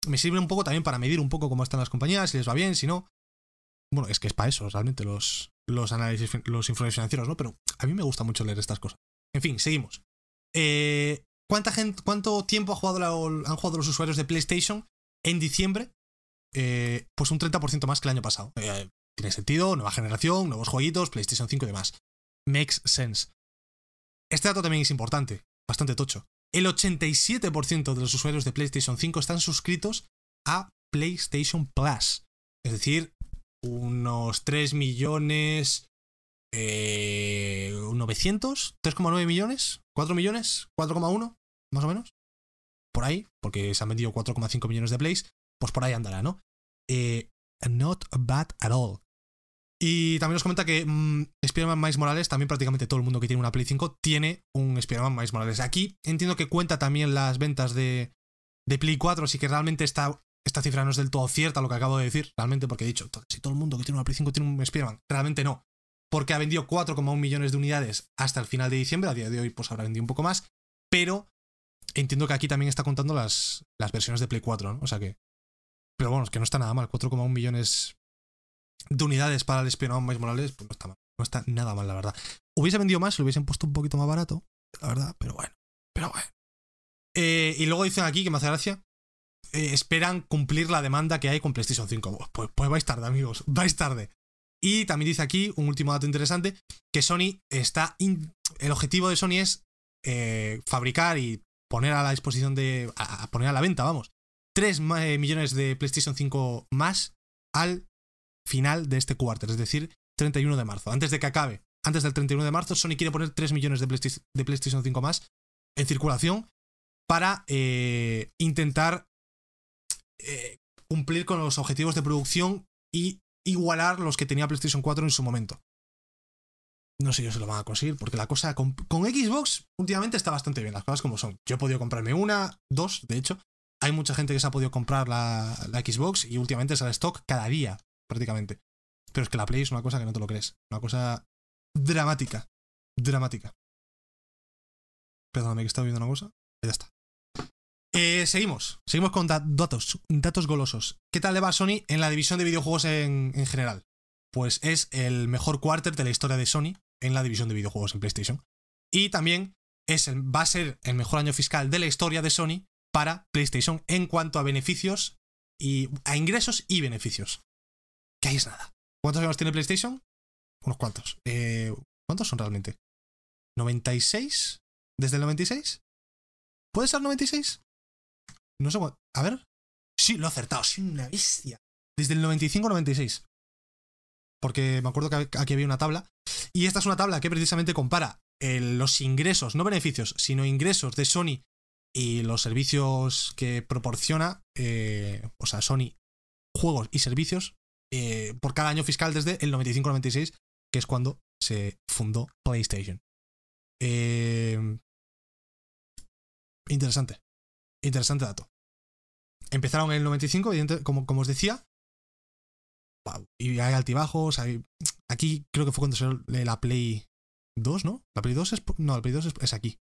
Speaker 1: Me sirven un poco también para medir un poco cómo están las compañías, si les va bien, si no. Bueno, es que es para eso realmente los, los análisis, los informes financieros, ¿no? Pero a mí me gusta mucho leer estas cosas. En fin, seguimos. Eh, ¿cuánta gente, ¿Cuánto tiempo ha jugado han jugado los usuarios de PlayStation en diciembre? Eh, pues un 30% más que el año pasado. Eh, tiene sentido, nueva generación, nuevos jueguitos, PlayStation 5 y demás. Makes sense. Este dato también es importante, bastante tocho. El 87% de los usuarios de PlayStation 5 están suscritos a PlayStation Plus. Es decir, unos 3 millones... Eh, 900, 3,9 millones, 4 millones, 4,1, más o menos. Por ahí, porque se han vendido 4,5 millones de Plays, pues por ahí andará, ¿no? Eh, not bad at all. Y también nos comenta que mmm, Spider-Man Miles Morales, también prácticamente todo el mundo que tiene una Play 5 tiene un Spider-Man Miles Morales. Aquí entiendo que cuenta también las ventas de, Play 4, así que realmente esta, esta cifra no es del todo cierta lo que acabo de decir, realmente porque he dicho, si todo el mundo que tiene una Play 5 tiene un Spider-Man, realmente no. Porque ha vendido 4,1 millones de unidades hasta el final de diciembre, a día de hoy pues habrá vendido un poco más, pero entiendo que aquí también está contando las, las versiones de Play 4, ¿no? O sea que... Pero bueno, es que no está nada mal, 4,1 millones de unidades para el espionado Miles Morales, pues no está mal. No está nada mal, la verdad. Hubiese vendido más, lo hubiesen puesto un poquito más barato, la verdad, pero bueno. Pero bueno. Eh, y luego dicen aquí, que me hace gracia, eh, esperan cumplir la demanda que hay con PlayStation 5. Pues, pues vais tarde, amigos, vais tarde. Y también dice aquí, un último dato interesante, que Sony está... el objetivo de Sony es eh, fabricar y poner a la disposición de... Poner a la venta, vamos. 3 eh, millones de PlayStation 5 más al final de este quarter, es decir, 31 de marzo. Antes de que acabe, antes del 31 de marzo, Sony quiere poner 3 millones de, PlayStation, de PlayStation 5 más en circulación para eh, intentar eh, cumplir con los objetivos de producción y igualar los que tenía PlayStation 4 en su momento. No sé si se lo van a conseguir, porque la cosa con, con, Xbox últimamente está bastante bien, las cosas como son. Yo he podido comprarme una, dos, de hecho. Hay mucha gente que se ha podido comprar la, la Xbox y últimamente sale stock cada día prácticamente. Pero es que la Play es una cosa que no te lo crees. Una cosa dramática. Dramática. Perdóname que estaba viendo una cosa. ya está. Eh, seguimos. Seguimos con datos. Datos golosos. ¿Qué tal le va a Sony en la división de videojuegos en, en general? Pues es el mejor quarter de la historia de Sony en la división de videojuegos en PlayStation. Y también es el, va a ser el mejor año fiscal de la historia de Sony para PlayStation en cuanto a beneficios y a ingresos y beneficios que ahí es nada. ¿Cuántos años tiene PlayStation? Unos cuantos. Eh, ¿Cuántos son realmente? ¿96? ¿Desde el 96? ¿Puede ser 96? No sé cuánto. A ver. Sí, lo he acertado. Sí, una bestia. Desde el 95 96. Porque me acuerdo que aquí había una tabla. Y esta es una tabla que precisamente compara los ingresos, no beneficios, sino ingresos de Sony y los servicios que proporciona, eh, o sea, Sony, juegos y servicios eh, por cada año fiscal desde el 95-96, que es cuando se fundó PlayStation. Eh, interesante. Interesante dato. Empezaron en el 95, como, os decía. y hay altibajos. Aquí creo que fue cuando se la Play 2, ¿no? La Play 2 es. No, la Play 2 es, es aquí.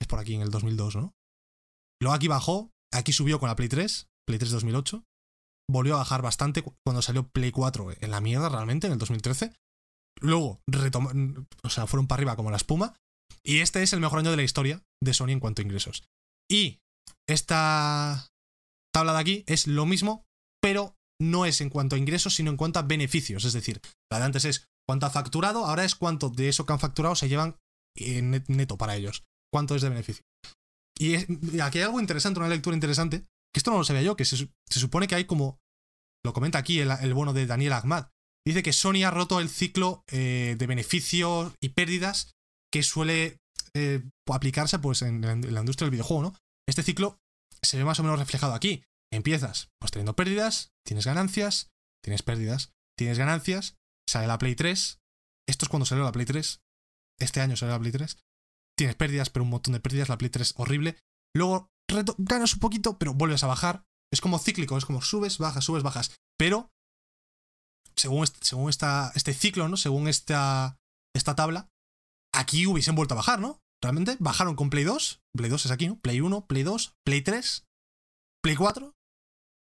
Speaker 1: Es por aquí, en el 2002, ¿no? Luego aquí bajó. Aquí subió con la Play 3. Play 3 2008 volvió a bajar bastante cuando salió Play 4 en la mierda realmente, en el 2013. Luego, retomó, o sea, fueron para arriba como la espuma. Y este es el mejor año de la historia de Sony en cuanto a ingresos. Y esta tabla de aquí es lo mismo, pero no es en cuanto a ingresos, sino en cuanto a beneficios. Es decir, la de antes es cuánto ha facturado, ahora es cuánto de eso que han facturado se llevan neto para ellos. Cuánto es de beneficio. Y, aquí hay algo interesante, una lectura interesante, que esto no lo sabía yo, que se, supone que hay como, lo comenta aquí el, el, bueno de Daniel Ahmad, dice que Sony ha roto el ciclo eh, de beneficios y pérdidas que suele eh, aplicarse pues, en, en, la industria del videojuego, ¿no? Este ciclo se ve más o menos reflejado aquí. Empiezas pues teniendo pérdidas, tienes ganancias, tienes pérdidas, tienes ganancias, sale la Play 3, esto es cuando salió la Play 3, este año salió la Play 3, tienes pérdidas, pero un montón de pérdidas, la Play 3 horrible, luego ganas un poquito, pero vuelves a bajar. Es como cíclico, es como subes, bajas, subes, bajas. Pero, según, según esta, este ciclo, ¿no? Según esta, esta tabla, aquí hubiesen vuelto a bajar, ¿no? Realmente bajaron con Play 2. Play 2 es aquí, ¿no? Play 1, Play 2, Play 3, Play 4.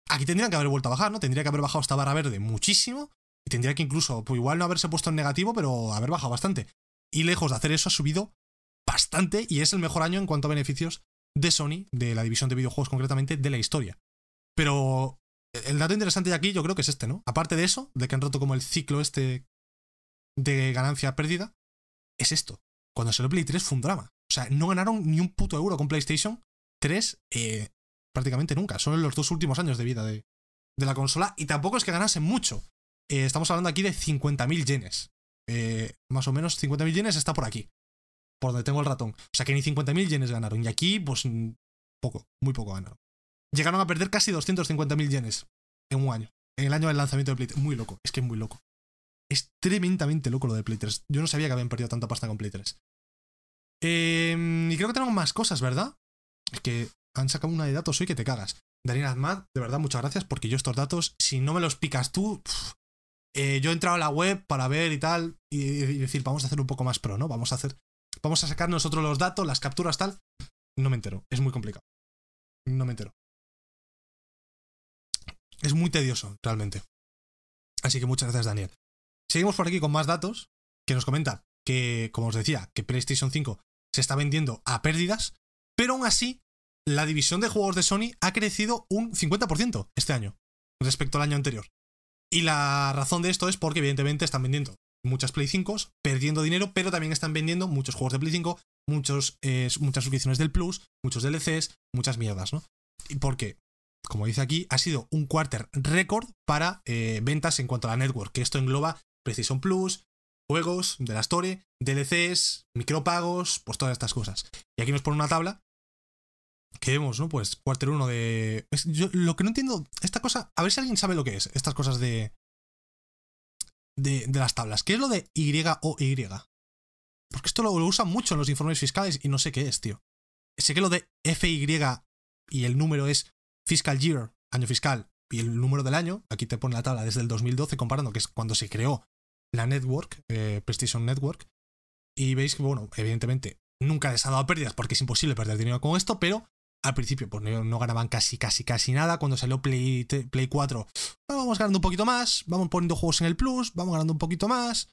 Speaker 1: Aquí tendrían que haber vuelto a bajar, ¿no? Tendría que haber bajado esta barra verde muchísimo. Y tendría que incluso, pues igual no haberse puesto en negativo, pero haber bajado bastante. Y lejos de hacer eso, ha subido bastante y es el mejor año en cuanto a beneficios de Sony, de la división de videojuegos concretamente, de la historia. Pero el dato interesante de aquí yo creo que es este, ¿no? Aparte de eso, de que han roto como el ciclo este de ganancia-pérdida, es esto. Cuando salió Play 3 fue un drama. O sea, no ganaron ni un puto euro con PlayStation 3 eh, prácticamente nunca. Son los dos últimos años de vida de, la consola. Y tampoco es que ganasen mucho. Eh, estamos hablando aquí de 50.000 yenes. Eh, más o menos 50.000 yenes está por aquí. Por donde tengo el ratón. O sea que ni 50.000 yenes ganaron. Y aquí, pues poco, muy poco ganaron. Llegaron a perder casi 250.000 yenes en un año. En el año del lanzamiento de Play 3. Muy loco, es que es muy loco. Es tremendamente loco lo de Play 3. Yo no sabía que habían perdido tanta pasta con Play 3. Em, y creo que tenemos más cosas, ¿verdad? Es que han sacado una de datos hoy que te cagas. Daniel Azmad, de verdad, muchas gracias, porque yo estos datos, si no me los picas tú, eh, yo he entrado a la web para ver y tal, y, decir, vamos a hacer un poco más pro, ¿no? Vamos a hacer, vamos a sacar nosotros los datos, las capturas, tal. No me entero, es muy complicado. No me entero. Es muy tedioso, realmente. Así que muchas gracias, Daniel. Seguimos por aquí con más datos que nos comenta que, como os decía, que PlayStation 5 se está vendiendo a pérdidas, pero aún así la división de juegos de Sony ha crecido un 50% este año respecto al año anterior. Y la razón de esto es porque evidentemente están vendiendo muchas Play 5, perdiendo dinero, pero también están vendiendo muchos juegos de Play 5, muchos, eh, muchas suscripciones del Plus, muchos DLCs, muchas mierdas, ¿no? ¿Y por qué? Como dice aquí, ha sido un quarter récord para eh, ventas en cuanto a la network, que esto engloba PlayStation Plus, juegos de la Store, DLCs, micropagos, pues todas estas cosas. Y aquí nos pone una tabla que vemos, ¿no? Pues quarter 1 de... yo lo que no entiendo, esta cosa, a ver si alguien sabe lo que es, estas cosas de... De, las tablas. ¿Qué es lo de Y o Y? Porque esto lo, lo usan mucho en los informes fiscales y no sé qué es, tío. Sé que lo de FY y el número es fiscal year, año fiscal, y el número del año, aquí te pone la tabla desde el 2012 comparando, que es cuando se creó la network, eh, PlayStation Network, y veis que, bueno, evidentemente nunca les ha dado pérdidas porque es imposible perder dinero con esto, pero al principio pues no, ganaban casi, casi, casi nada. Cuando salió Play, Play 4, vamos ganando un poquito más, vamos poniendo juegos en el Plus, vamos ganando un poquito más.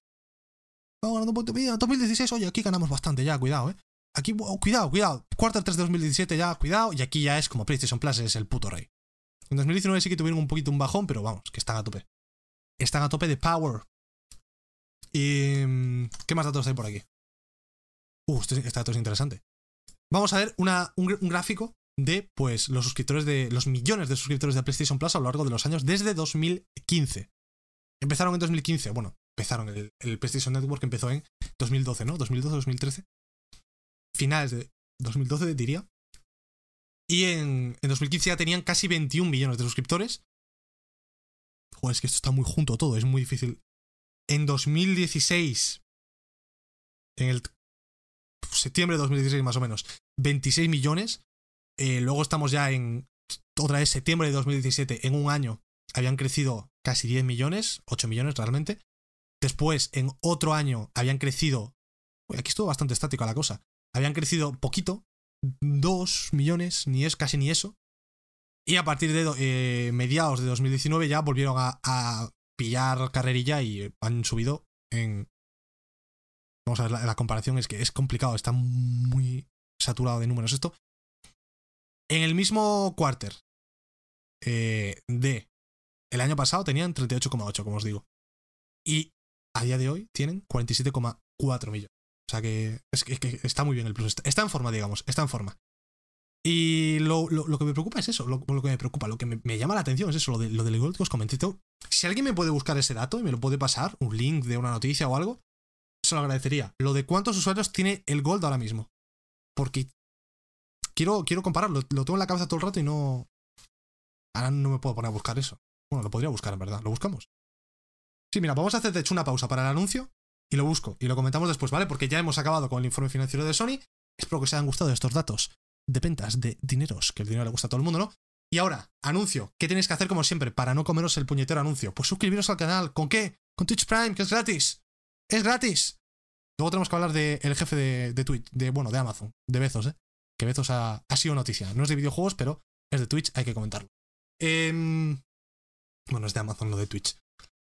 Speaker 1: Vamos ganando un poquito. Mira, 2016, oye, aquí ganamos bastante ya, cuidado, eh. Aquí, cuidado, cuidado. Quarter 3 de 2017 ya, cuidado. Y aquí ya es como PlayStation Plus es el puto rey. En 2019 sí que tuvieron un poquito un bajón, pero vamos, que están a tope. Están a tope de power. ¿Y mm, qué más datos hay por aquí? Uh, este, este, dato es interesante. Vamos a ver una, un, gráfico de pues los suscriptores de los millones de suscriptores de PlayStation Plus a lo largo de los años desde 2015. Empezaron en 2015, bueno, empezaron el, el PlayStation Network empezó en 2012, ¿no? 2012-2013. Finales de 2012 diría. Y en, en 2015 ya tenían casi 21 millones de suscriptores. Joder, es que esto está muy junto todo, es muy difícil. En 2016, en el septiembre de 2016 más o menos, 26 millones. Eh, luego estamos ya en otra vez septiembre de 2017, en un año habían crecido casi 10 millones, 8 millones realmente. Después, en otro año, habían crecido. Aquí estuvo bastante estática la cosa. Habían crecido poquito, 2 millones, ni es casi ni eso. Y a partir de eh, mediados de 2019 ya volvieron a, pillar carrerilla y han subido en... Vamos a ver, la, comparación es que es complicado, está muy saturado de números esto. En el mismo quarter eh, de el año pasado tenían 38,8, como os digo. Y a día de hoy tienen 47,4 millones. O sea que, es que, está muy bien el plus. Está en forma, digamos, está en forma. Y lo, que me preocupa es eso, lo, que me preocupa, lo que me, llama la atención es eso, lo, de, lo del Gold que os comenté. Si alguien me puede buscar ese dato y me lo puede pasar, un link de una noticia o algo, se lo agradecería. Lo de cuántos usuarios tiene el Gold ahora mismo. Porque quiero, quiero compararlo, lo tengo en la cabeza todo el rato y no... Ahora no me puedo poner a buscar eso. Bueno, lo podría buscar en verdad, ¿lo buscamos? Sí, mira, vamos a hacer de hecho una pausa para el anuncio y lo busco y lo comentamos después, ¿vale? Porque ya hemos acabado con el informe financiero de Sony. Espero que os hayan gustado estos datos de ventas de dineros, que el dinero le gusta a todo el mundo, ¿no? Y ahora, anuncio. ¿Qué tenéis que hacer como siempre para no comeros el puñetero anuncio? Pues suscribiros al canal. ¿Con qué? Con Twitch Prime, que es gratis. Es gratis. Luego tenemos que hablar del jefe de, de, Twitch, de, bueno, de Amazon, de Bezos, ¿eh? Que Bezos ha, ha, sido noticia. No es de videojuegos, pero es de Twitch, hay que comentarlo. Eh, bueno, es de Amazon, lo de Twitch.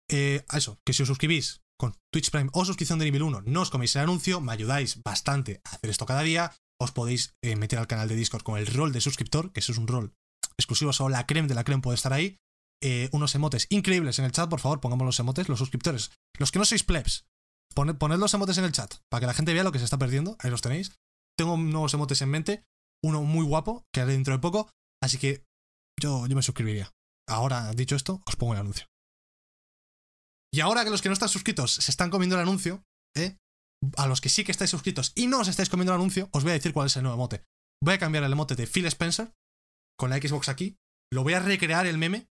Speaker 1: Eh, eso, que si os suscribís con Twitch Prime o suscripción de nivel 1, no os coméis el anuncio, me ayudáis bastante a hacer esto cada día. Os podéis eh, meter al canal de Discord con el rol de suscriptor, que eso es un rol exclusivo, solo la creme de la creme puede estar ahí. Eh, unos emotes increíbles en el chat, por favor, pongamos los emotes, los suscriptores. Los que no sois plebs, poned los emotes en el chat, para que la gente vea lo que se está perdiendo. Ahí los tenéis. Tengo nuevos emotes en mente, uno muy guapo, que haré dentro de poco, así que yo, yo me suscribiría. Ahora, dicho esto, os pongo el anuncio. Y ahora que los que no están suscritos se están comiendo el anuncio, ¿eh? a los que sí que estáis suscritos y no os estáis comiendo el anuncio, os voy a decir cuál es el nuevo emote. Voy a cambiar el emote de Phil Spencer con la Xbox aquí, lo voy a recrear el meme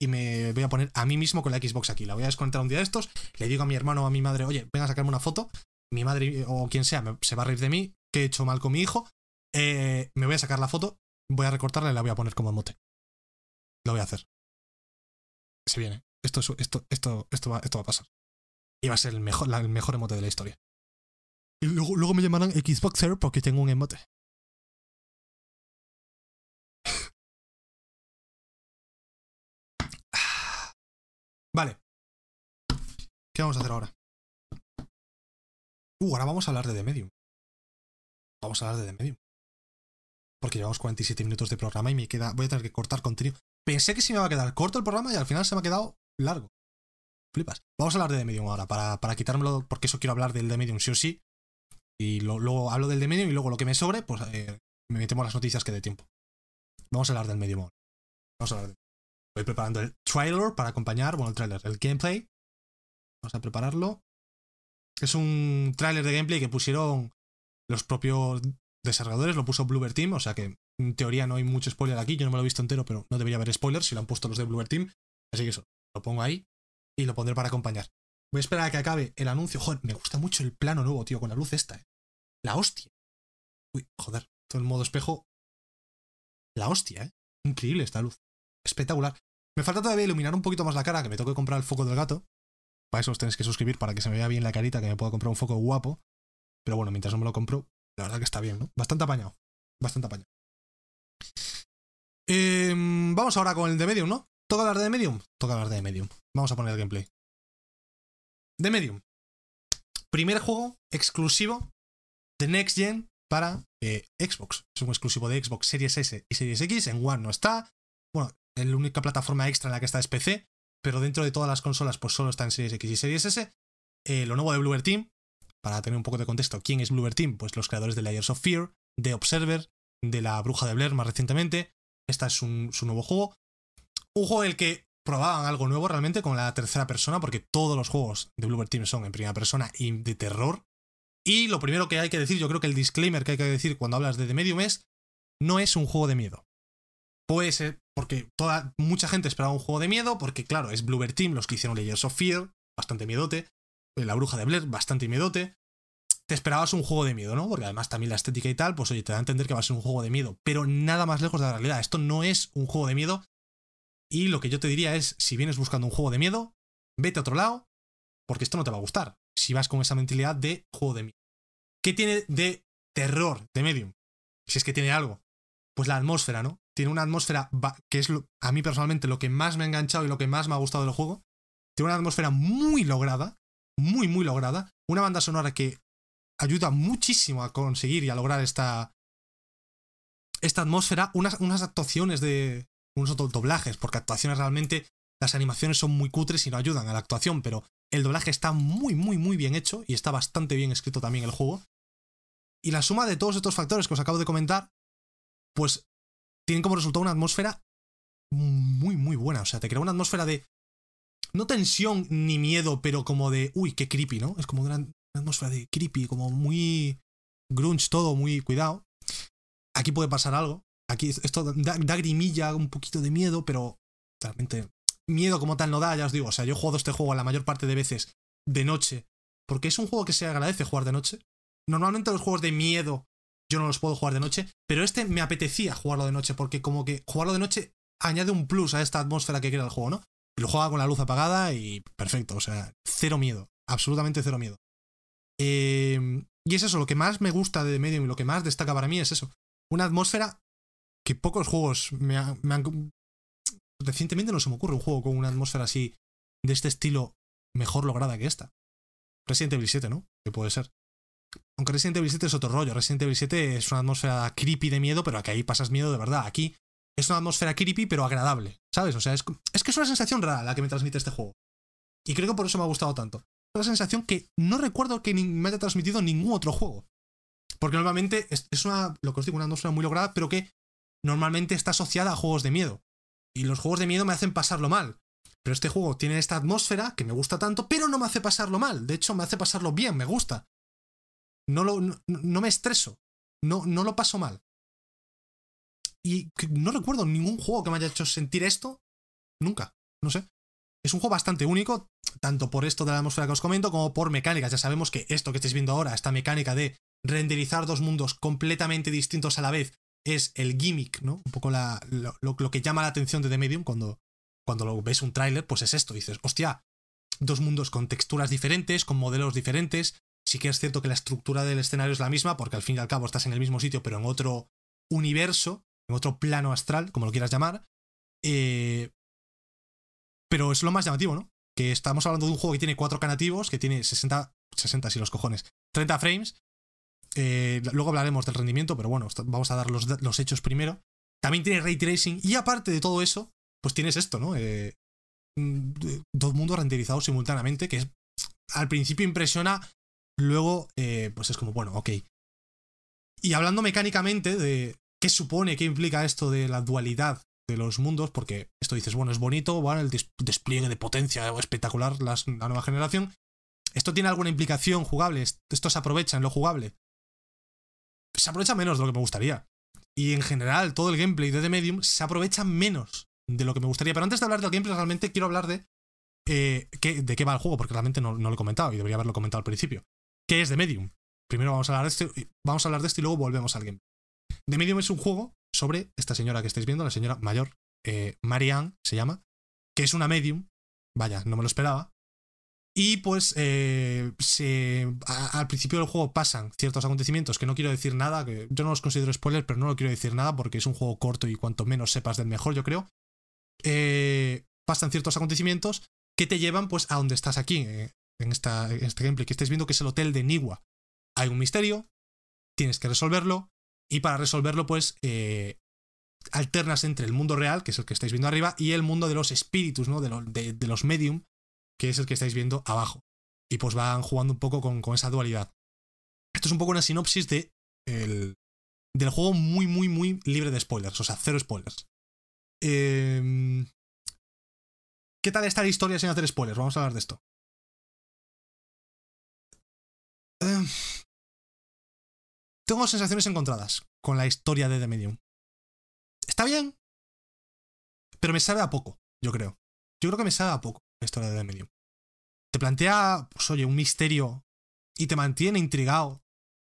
Speaker 1: y me voy a poner a mí mismo con la Xbox aquí. La voy a desconectar un día de estos, le digo a mi hermano o a mi madre, oye, venga a sacarme una foto. Mi madre o quien sea se va a reír de mí, que he hecho mal con mi hijo. Eh, me voy a sacar la foto, voy a recortarla y la voy a poner como emote. Lo voy a hacer. Se viene. Esto, esto, esto, esto, va, esto va a pasar. Y va a ser el mejor, el mejor emote de la historia. Y luego, luego me llamarán Xboxer porque tengo un emote. Vale. ¿Qué vamos a hacer ahora? Uh, ahora vamos a hablar de The Medium. Vamos a hablar de The Medium. Porque llevamos 47 minutos de programa y me queda. Voy a tener que cortar contenido. Pensé que se me iba a quedar corto el programa y al final se me ha quedado largo. Flipas. Vamos a hablar de The Medium ahora, para, para quitármelo, porque eso quiero hablar del The Medium sí o sí. Y luego hablo del The Medium y luego lo que me sobre, pues eh, me metemos las noticias que dé tiempo. Vamos a hablar del Medium ahora. Vamos a hablar del Voy preparando el trailer para acompañar, bueno, el trailer, el gameplay. Vamos a prepararlo. Es un trailer de gameplay que pusieron los propios desarrolladores, lo puso Bluebird Team, o sea que en teoría no hay mucho spoiler aquí, yo no me lo he visto entero, pero no debería haber spoilers si lo han puesto los de Bluebird Team. Así que eso, lo pongo ahí y lo pondré para acompañar. Voy a esperar a que acabe el anuncio. Joder, me gusta mucho el plano nuevo, tío, con la luz esta, eh. La hostia. Uy, joder, todo el modo espejo. La hostia, eh. Increíble esta luz. Espectacular. Me falta todavía iluminar un poquito más la cara, que me toque comprar el foco del gato. Para eso os tenéis que suscribir para que se me vea bien la carita, que me pueda comprar un foco guapo. Pero bueno, mientras no me lo compro, la verdad que está bien, ¿no? Bastante apañado. Bastante apañado. Em, vamos ahora con el de Medium, ¿no? ¿Toca hablar de Medium? Toca hablar de Medium. Vamos a poner el gameplay. De Medium. Primer juego exclusivo de Next Gen para eh, Xbox. Es un exclusivo de Xbox Series S y Series X. En One no está. Bueno, la única plataforma extra en la que está es PC, pero dentro de todas las consolas pues solo está en Series X y Series S. Eh, lo nuevo de Bluebird Team, para tener un poco de contexto, ¿quién es Bluebird Team? Pues los creadores de Layers of Fear, de Observer, de La Bruja de Blair más recientemente. Este es su nuevo juego. Un juego en el que probaban algo nuevo realmente con la tercera persona, porque todos los juegos de Bluebird Team son en primera persona y de terror. Y lo primero que hay que decir, yo creo que el disclaimer que hay que decir cuando hablas de The Medium es, no es un juego de miedo. Puede ser, porque toda, mucha gente esperaba un juego de miedo, porque claro, es Bluebird Team los que hicieron Layers of Fear, bastante miedote, eh, La Bruja de Blair, bastante miedote. Te esperabas un juego de miedo, ¿no? Porque además también la estética y tal, pues oye, te da a entender que va a ser un juego de miedo, pero nada más lejos de la realidad. Esto no es un juego de miedo. Y lo que yo te diría es, si vienes buscando un juego de miedo, vete a otro lado, porque esto no te va a gustar. Si vas con esa mentalidad de juego de miedo. ¿Qué tiene de terror de Medium? Si es que tiene algo. Pues la atmósfera, ¿no? tiene una atmósfera que es a mí personalmente lo que más me ha enganchado y lo que más me ha gustado del juego. Tiene una atmósfera muy lograda, muy, muy lograda. Una banda sonora que ayuda muchísimo a conseguir y a lograr esta, esta atmósfera. Unas, unas actuaciones de. unos doblajes, porque actuaciones realmente. Las animaciones son muy cutres y no ayudan a la actuación, pero el doblaje está muy, muy, muy bien hecho y está bastante bien escrito también el juego. Y la suma de todos estos factores que os acabo de comentar, pues tienen como resultado una atmósfera muy, muy buena. O sea, te crea una atmósfera de. No tensión ni miedo, pero como de. Uy, qué creepy, ¿no? Es como una, atmósfera de creepy, como muy. Grunge todo, muy cuidado. Aquí puede pasar algo. Aquí esto da, da grimilla, un poquito de miedo, pero realmente miedo como tal no da, ya os digo. O sea, yo he jugado este juego la mayor parte de veces de noche, porque es un juego que se agradece jugar de noche. Normalmente los juegos de miedo yo no los puedo jugar de noche, pero este me apetecía jugarlo de noche, porque como que jugarlo de noche añade un plus a esta atmósfera que crea el juego, ¿no? Y lo juega con la luz apagada y perfecto, o sea, cero miedo, absolutamente cero miedo. Em, y es eso, lo que más me gusta de The Medium y lo que más destaca para mí es eso, una atmósfera que pocos juegos me, me han... Recientemente no se me ocurre un juego con una atmósfera así, de este estilo, mejor lograda que esta. Resident Evil 7, ¿no? Que puede ser. Aunque Resident Evil 7 es otro rollo. Resident Evil 7 es una atmósfera creepy de miedo, pero aquí ahí pasas miedo de verdad. Aquí es una atmósfera creepy, pero agradable. ¿Sabes? O sea, es, que es una sensación rara la que me transmite este juego. Y creo que por eso me ha gustado tanto. Es una sensación que no recuerdo que me haya transmitido ningún otro juego. Porque normalmente es, una, lo que os digo, una atmósfera muy lograda, pero que normalmente está asociada a juegos de miedo. Y los juegos de miedo me hacen pasarlo mal. Pero este juego tiene esta atmósfera que me gusta tanto, pero no me hace pasarlo mal. De hecho, me hace pasarlo bien, me gusta. No, lo, no, me estreso. No lo paso mal. Y no recuerdo ningún juego que me haya hecho sentir esto. Nunca. No sé. Es un juego bastante único, tanto por esto de la atmósfera que os comento, como por mecánicas. Ya sabemos que esto que estáis viendo ahora, esta mecánica de renderizar dos mundos completamente distintos a la vez, es el gimmick, ¿no? Un poco lo, que llama la atención de The Medium cuando, cuando lo ves un tráiler, pues es esto. Dices, hostia, dos mundos con texturas diferentes, con modelos diferentes. Sí que es cierto que la estructura del escenario es la misma, porque al fin y al cabo estás en el mismo sitio, pero en otro universo, en otro plano astral, como lo quieras llamar. Eh, pero es lo más llamativo, ¿no? Que estamos hablando de un juego que tiene 4K nativos, que tiene 60, 60 si los cojones, 30 frames, eh, luego hablaremos del rendimiento, pero bueno, vamos a dar los, hechos primero. También tiene ray tracing y aparte de todo eso, pues tienes esto, ¿no? Eh, mm, dos mundos renderizados simultáneamente, que es, al principio impresiona, luego pues es como, bueno, ok. Y hablando mecánicamente de qué supone, qué implica esto de la dualidad de los mundos, porque esto dices, bueno, es bonito, bueno, el despliegue de potencia espectacular, la nueva generación. ¿Esto tiene alguna implicación jugable? ¿Esto se aprovecha en lo jugable? se aprovecha menos de lo que me gustaría. Y en general, todo el gameplay de The Medium se aprovecha menos de lo que me gustaría. Pero antes de hablar del gameplay, realmente quiero hablar de eh, de qué va el juego, porque realmente no, lo he comentado y debería haberlo comentado al principio. ¿Qué es The Medium? Primero vamos a hablar de esto, vamos a hablar de esto y luego volvemos al gameplay. The Medium es un juego sobre esta señora que estáis viendo, la señora mayor, eh, Marianne se llama, que es una medium. Vaya, no me lo esperaba. Y pues eh, al principio del juego pasan ciertos acontecimientos que no quiero decir nada, que yo no los considero spoilers, pero no lo quiero decir nada porque es un juego corto y cuanto menos sepas del mejor, yo creo. Eh, pasan ciertos acontecimientos que te llevan pues a donde estás aquí, en, este gameplay que estáis viendo, que es el hotel de Niwa. Hay un misterio, tienes que resolverlo, y para resolverlo pues alternas entre el mundo real, que es el que estáis viendo arriba, y el mundo de los espíritus, ¿no? De, de los medium, que es el que estáis viendo abajo. Y pues van jugando un poco con, esa dualidad. Esto es un poco una sinopsis de el, del juego muy, muy, muy libre de spoilers. O sea, cero spoilers. Em, ¿Qué tal está la historia sin hacer spoilers? Vamos a hablar de esto. Tengo sensaciones encontradas con la historia de The Medium. Está bien, pero me sabe a poco, yo creo. Yo creo que me sabe a poco la historia de The Medium te plantea, pues oye, un misterio y te mantiene intrigado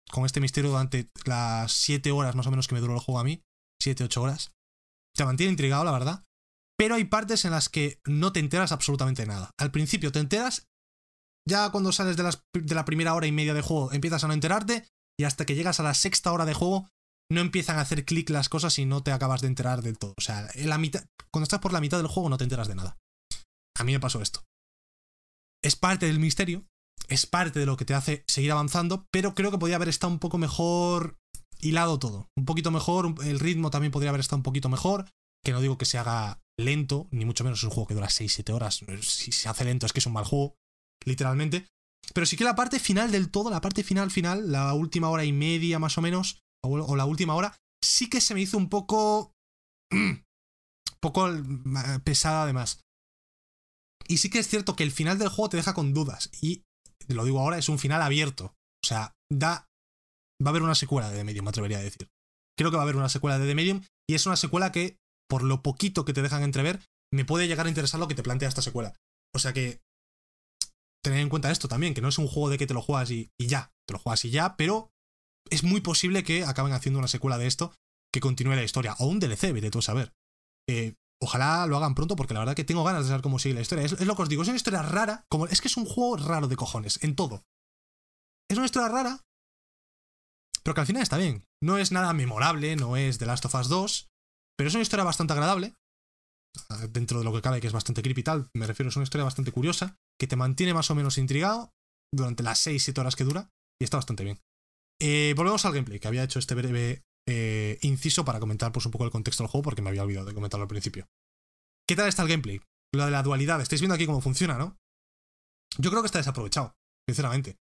Speaker 1: con este misterio durante las 7 horas más o menos que me duró el juego a mí, 7, 8 horas. Te mantiene intrigado, la verdad. Pero hay partes en las que no te enteras absolutamente nada. Al principio te enteras, ya cuando sales de, de la primera hora y media de juego empiezas a no enterarte, y hasta que llegas a la sexta hora de juego no empiezan a hacer clic las cosas y no te acabas de enterar del todo. O sea, en la mitad, cuando estás por la mitad del juego no te enteras de nada. A mí me pasó esto es parte del misterio, es parte de lo que te hace seguir avanzando, pero creo que podría haber estado un poco mejor hilado todo. Un poquito mejor, el ritmo también podría haber estado un poquito mejor, que no digo que se haga lento, ni mucho menos un juego que dura 6-7 horas. Si se hace lento es que es un mal juego, literalmente. Pero sí que la parte final del todo, la parte final, final, la última hora y media más o menos, o, la última hora, sí que se me hizo un poco... un poco pesada además. Y sí que es cierto que el final del juego te deja con dudas. Y lo digo ahora, es un final abierto. O sea, da. Va a haber una secuela de The Medium, me atrevería a decir. Creo que va a haber una secuela de The Medium. Y es una secuela que, por lo poquito que te dejan entrever, me puede llegar a interesar lo que te plantea esta secuela. O sea que. Tener en cuenta esto también, que no es un juego de que te lo juegas y, ya. Te lo juegas y ya, pero es muy posible que acaben haciendo una secuela de esto que continúe la historia. O un DLC, vete tú a saber. Eh, ojalá lo hagan pronto porque la verdad que tengo ganas de saber cómo sigue la historia. Es, lo que os digo, es una historia rara. Como, es que es un juego raro de cojones, en todo. Es una historia rara, pero que al final está bien. No es nada memorable, no es The Last of Us 2, pero es una historia bastante agradable. Ah, dentro de lo que cabe, que es bastante creepy tal, me refiero, es una historia bastante curiosa, que te mantiene más o menos intrigado durante las 6-7 horas que dura, y está bastante bien. Eh, volvemos al gameplay, que había hecho este breve eh, inciso para comentar pues, un poco el contexto del juego, porque me había olvidado de comentarlo al principio. ¿Qué tal está el gameplay? Lo de la dualidad, estáis viendo aquí cómo funciona, ¿no? Yo creo que está desaprovechado, sinceramente.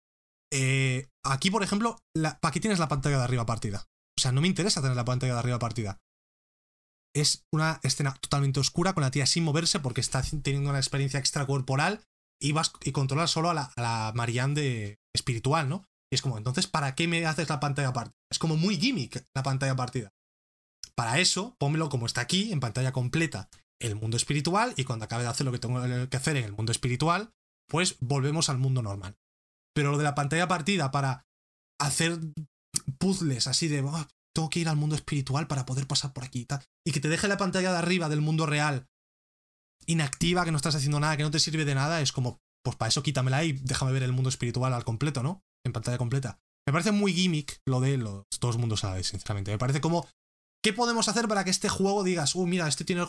Speaker 1: Eh, aquí, por ejemplo, la, aquí tienes la pantalla de arriba partida. O sea, no me interesa tener la pantalla de arriba partida. Es una escena totalmente oscura con la tía sin moverse porque está teniendo una experiencia extracorporal y vas y controlas solo a la, Marianne espiritual, ¿no? Y es como, entonces, ¿para qué me haces la pantalla partida? Es como muy gimmick la pantalla partida. Para eso, pónmelo como está aquí, en pantalla completa, el mundo espiritual, y cuando acabe de hacer lo que tengo que hacer en el mundo espiritual, pues volvemos al mundo normal. Pero lo de la pantalla partida para hacer puzzles así de, oh, tengo que ir al mundo espiritual para poder pasar por aquí y tal, y que te deje la pantalla de arriba del mundo real inactiva, que no estás haciendo nada, que no te sirve de nada, es como, pues para eso quítamela y déjame ver el mundo espiritual al completo, ¿no? En pantalla completa. Me parece muy gimmick lo de los dos mundos a la vez, sinceramente. Me parece como, ¿qué podemos hacer para que este juego digas, uh, mira, este tiene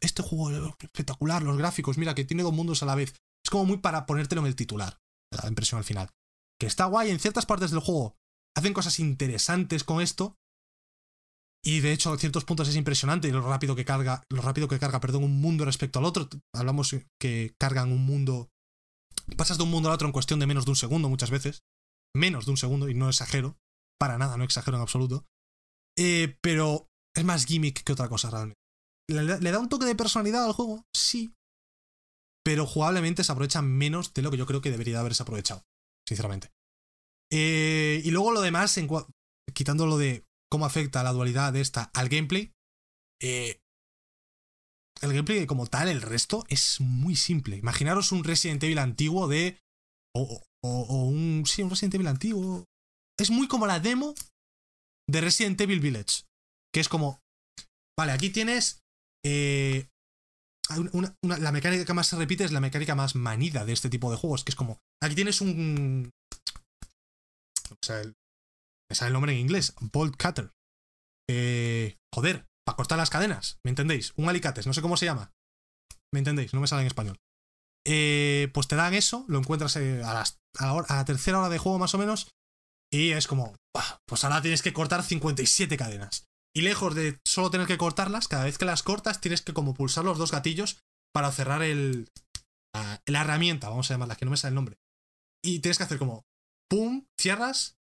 Speaker 1: este juego espectacular, los gráficos, mira, que tiene dos mundos a la vez? Es como muy para ponértelo en el titular la impresión al final. Que está guay en ciertas partes del juego. Hacen cosas interesantes con esto. Y de hecho, a ciertos puntos es impresionante lo rápido que carga, lo rápido que carga, perdón, un mundo respecto al otro. Hablamos que cargan un mundo. Pasas de un mundo al otro en cuestión de menos de un segundo muchas veces. Menos de un segundo, y no exagero. Para nada, no exagero en absoluto. Eh, pero es más gimmick que otra cosa realmente. ¿Le da un toque de personalidad al juego? Sí, pero jugablemente se aprovecha menos de lo que yo creo que debería haberse aprovechado, sinceramente. Eh, y luego lo demás, quitando lo de cómo afecta la dualidad de esta al gameplay, eh, el gameplay como tal, el resto, es muy simple. Imaginaros un Resident Evil antiguo de... O, un... Sí, un Resident Evil antiguo. Es muy como la demo de Resident Evil Village. Que es como... Vale, aquí tienes eh, la mecánica que más se repite es la mecánica más manida de este tipo de juegos, que es como, aquí tienes un... O sea, me sale el nombre en inglés, Bolt Cutter. Eh, joder, para cortar las cadenas, ¿me entendéis? Un alicates, no sé cómo se llama. ¿Me entendéis? No me sale en español. Eh, pues te dan eso, lo encuentras eh, a, a, la tercera hora de juego más o menos, y es como, pues ahora tienes que cortar 57 cadenas. Y lejos de solo tener que cortarlas, cada vez que las cortas tienes que como pulsar los dos gatillos para cerrar el, la, herramienta, vamos a llamarla, que no me sale el nombre. Y tienes que hacer como, pum, cierras,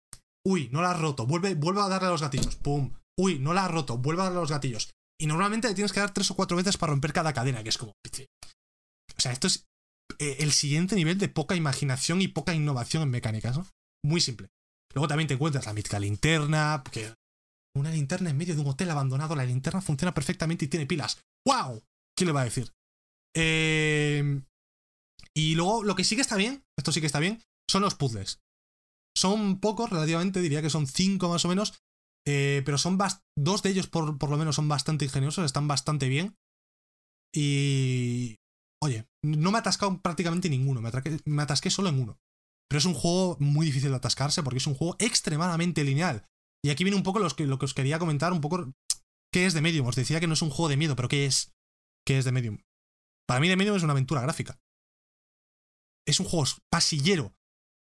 Speaker 1: uy, no la has roto, vuelve, vuelve a darle a los gatillos, pum, uy, no la has roto, vuelve a darle a los gatillos. Y normalmente tienes que dar tres o cuatro veces para romper cada cadena, que es como... O sea, esto es eh, el siguiente nivel de poca imaginación y poca innovación en mecánicas, ¿no? Muy simple. Luego también te encuentras la mítica linterna, que una linterna en medio de un hotel abandonado, la linterna funciona perfectamente y tiene pilas. ¡Wow! ¿Qué le va a decir? Eh, y luego, lo que sí que está bien, esto sí que está bien, son los puzzles. Son pocos, relativamente, diría que son cinco más o menos, eh, pero son dos de ellos por, por lo menos son bastante ingeniosos, están bastante bien. Y... Oye, no me he atascado prácticamente ninguno, me, me atasqué solo en uno. Pero es un juego muy difícil de atascarse porque es un juego extremadamente lineal. Y aquí viene un poco lo que, lo que os quería comentar, un poco qué es de Medium. Os decía que no es un juego de miedo, pero ¿qué es? ¿Qué es de Medium? Para mí de Medium es una aventura gráfica. Es un juego pasillero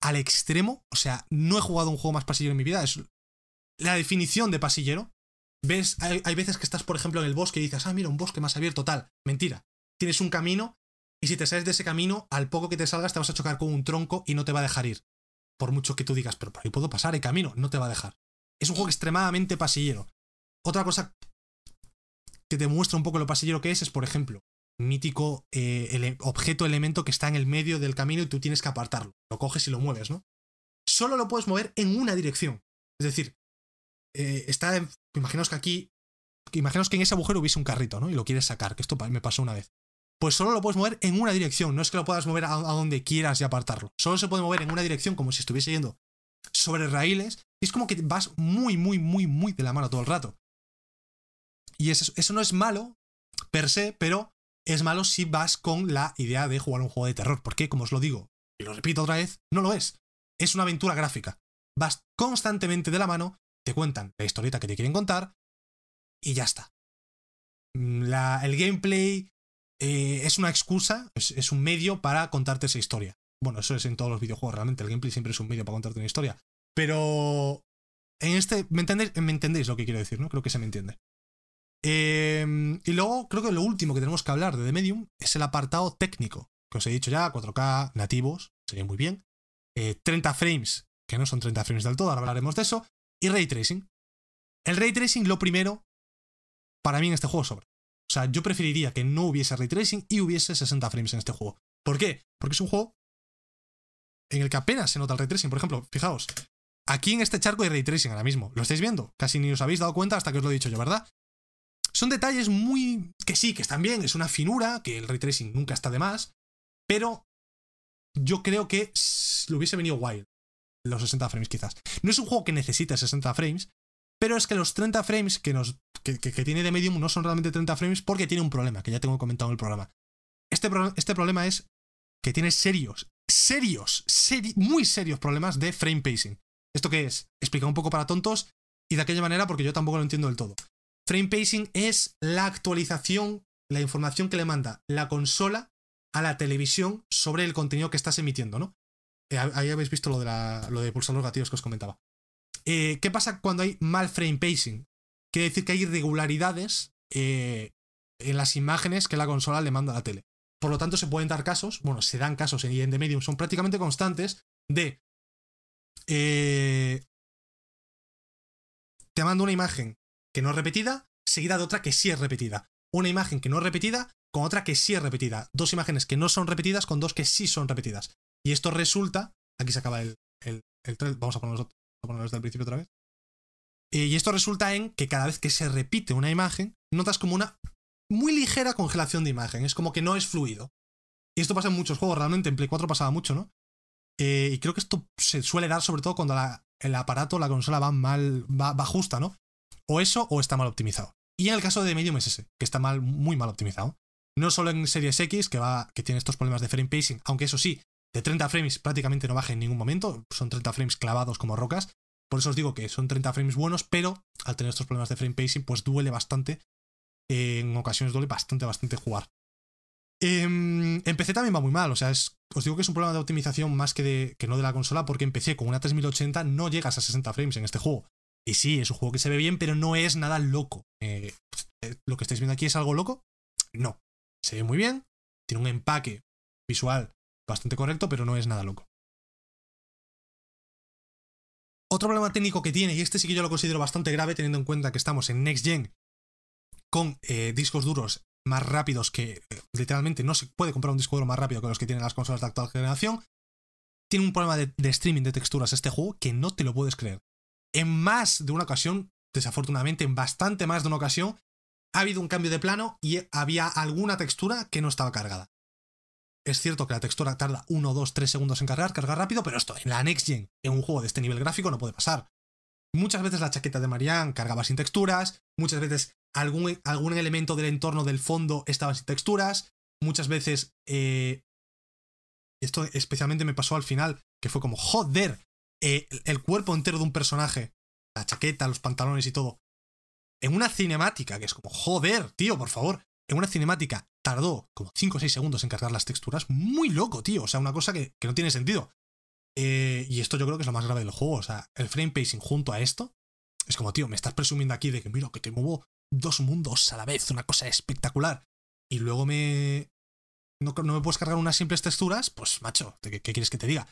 Speaker 1: al extremo. O sea, no he jugado un juego más pasillero en mi vida. Es la definición de pasillero. Ves, hay, hay veces que estás, por ejemplo, en el bosque y dices, ah, mira, un bosque más abierto, tal. Mentira. Tienes un camino y si te sales de ese camino, al poco que te salgas te vas a chocar con un tronco y no te va a dejar ir. Por mucho que tú digas, pero por ahí puedo pasar, el camino, no te va a dejar. Es un juego extremadamente pasillero. Otra cosa que te muestra un poco lo pasillero que es es, por ejemplo, mítico eh, objeto, elemento que está en el medio del camino y tú tienes que apartarlo. Lo coges y lo mueves, ¿no? Solo lo puedes mover en una dirección. Es decir, eh, está. Imaginaos que aquí. Imaginaos que en ese agujero hubiese un carrito, ¿no? Y lo quieres sacar, que esto me pasó una vez. Pues solo lo puedes mover en una dirección. No es que lo puedas mover a donde quieras y apartarlo. Solo se puede mover en una dirección como si estuviese yendo sobre raíles Y es como que vas muy, muy, muy, muy de la mano todo el rato. Y eso, eso no es malo, per se, pero es malo si vas con la idea de jugar un juego de terror. Porque, como os lo digo, y lo repito otra vez, no lo es. Es una aventura gráfica. Vas constantemente de la mano, te cuentan la historieta que te quieren contar y ya está. Mm, la, el gameplay eh, es una excusa, es, un medio para contarte esa historia. Bueno, eso es en todos los videojuegos, realmente. El gameplay siempre es un medio para contarte una historia. Pero en este, ¿me entendéis, ¿me entendéis lo que quiero decir? ¿no? Creo que se me entiende. Em, y luego creo que lo último que tenemos que hablar de The Medium es el apartado técnico. Que os he dicho ya, 4K nativos, sería muy bien. 30 eh, frames, que no son 30 frames del todo, ahora hablaremos de eso. Y ray tracing. El ray tracing, lo primero, para mí en este juego sobra. O sea, yo preferiría que no hubiese ray tracing y hubiese 60 frames en este juego. ¿Por qué? Porque es un juego en el que apenas se nota el ray tracing. Por ejemplo, fijaos, aquí en este charco hay ray tracing ahora mismo. ¿Lo estáis viendo? Casi ni os habéis dado cuenta hasta que os lo he dicho yo, ¿verdad? Son detalles muy... que sí, que están bien, es una finura, que el ray tracing nunca está de más, pero yo creo que le hubiese venido guay los 60 frames quizás. No es un juego que necesite 60 frames, pero es que los 30 frames que, nos, que, tiene de Medium no son realmente 30 frames porque tiene un problema, que ya tengo comentado en el programa. Este, este problema es que tiene serios, serios, muy serios problemas de frame pacing. ¿Esto qué es? Explica un poco para tontos y de aquella manera porque yo tampoco lo entiendo del todo. Frame pacing es la actualización, la información que le manda la consola a la televisión sobre el contenido que estás emitiendo, ¿no? Eh, ahí habéis visto lo de, la, de pulsar los gatillos que os comentaba. Eh, ¿Qué pasa cuando hay mal frame pacing? Quiere decir que hay irregularidades eh, en las imágenes que la consola le manda a la tele. Por lo tanto, se pueden dar casos, bueno, se dan casos en The Medium, son prácticamente constantes, de... te mando una imagen que no es repetida, seguida de otra que sí es repetida. Una imagen que no es repetida con otra que sí es repetida. Dos imágenes que no son repetidas con dos que sí son repetidas. Y esto resulta. Aquí se acaba el, el, Vamos a ponerlo, desde el principio otra vez. Eh, y esto resulta en que cada vez que se repite una imagen, notas como una muy ligera congelación de imagen. Es como que no es fluido. Y esto pasa en muchos juegos, realmente en Play 4 pasaba mucho, ¿no? Eh, y creo que esto se suele dar sobre todo cuando el aparato, la consola va mal, va, va justa, ¿no? O eso o está mal optimizado. Y en el caso de Medium es ese, que está mal, muy mal optimizado. No solo en Series X, que, va, que tiene estos problemas de frame pacing, aunque eso sí, de 30 frames prácticamente no baja en ningún momento, son 30 frames clavados como rocas. Por eso os digo que son 30 frames buenos, pero al tener estos problemas de frame pacing, pues duele bastante. en ocasiones duele bastante, bastante jugar. Eh, en PC también va muy mal, o sea, os digo que es un problema de optimización más que, de, que no de la consola, porque en PC con una 3080 no llegas a 60 frames en este juego. Y sí, es un juego que se ve bien, pero no es nada loco. Eh, eh, ¿Lo que estáis viendo aquí es algo loco? No. Se ve muy bien, tiene un empaque visual bastante correcto, pero no es nada loco. Otro problema técnico que tiene, y este sí que yo lo considero bastante grave teniendo en cuenta que estamos en Next Gen con eh, discos duros más rápidos que literalmente no se puede comprar un disco duro más rápido que los que tienen las consolas de actual generación. Tiene un problema de streaming de texturas este juego que no te lo puedes creer en más de una ocasión, desafortunadamente en bastante más de una ocasión, ha habido un cambio de plano y había alguna textura que no estaba cargada. Es cierto que la textura tarda 1, 2, 3 segundos en cargar, carga rápido, pero esto en la Next Gen, en un juego de este nivel gráfico, no puede pasar. Muchas veces la chaqueta de Marianne cargaba sin texturas, muchas veces algún, algún elemento del entorno del fondo estaba sin texturas, muchas veces... Eh, esto especialmente me pasó al final, que fue como, joder, eh, el cuerpo entero de un personaje, la chaqueta, los pantalones y todo, en una cinemática, que es como, joder, tío, por favor, en una cinemática tardó como 5 o 6 segundos en cargar las texturas, muy loco, tío, o sea, una cosa que, no tiene sentido. Eh, y esto yo creo que es lo más grave del juego, o sea, el frame pacing junto a esto, es como, tío, me estás presumiendo aquí de que, mira, que te muevo dos mundos a la vez, una cosa espectacular, y luego me... No, me puedes cargar unas simples texturas, pues macho, ¿qué, ¿qué quieres que te diga?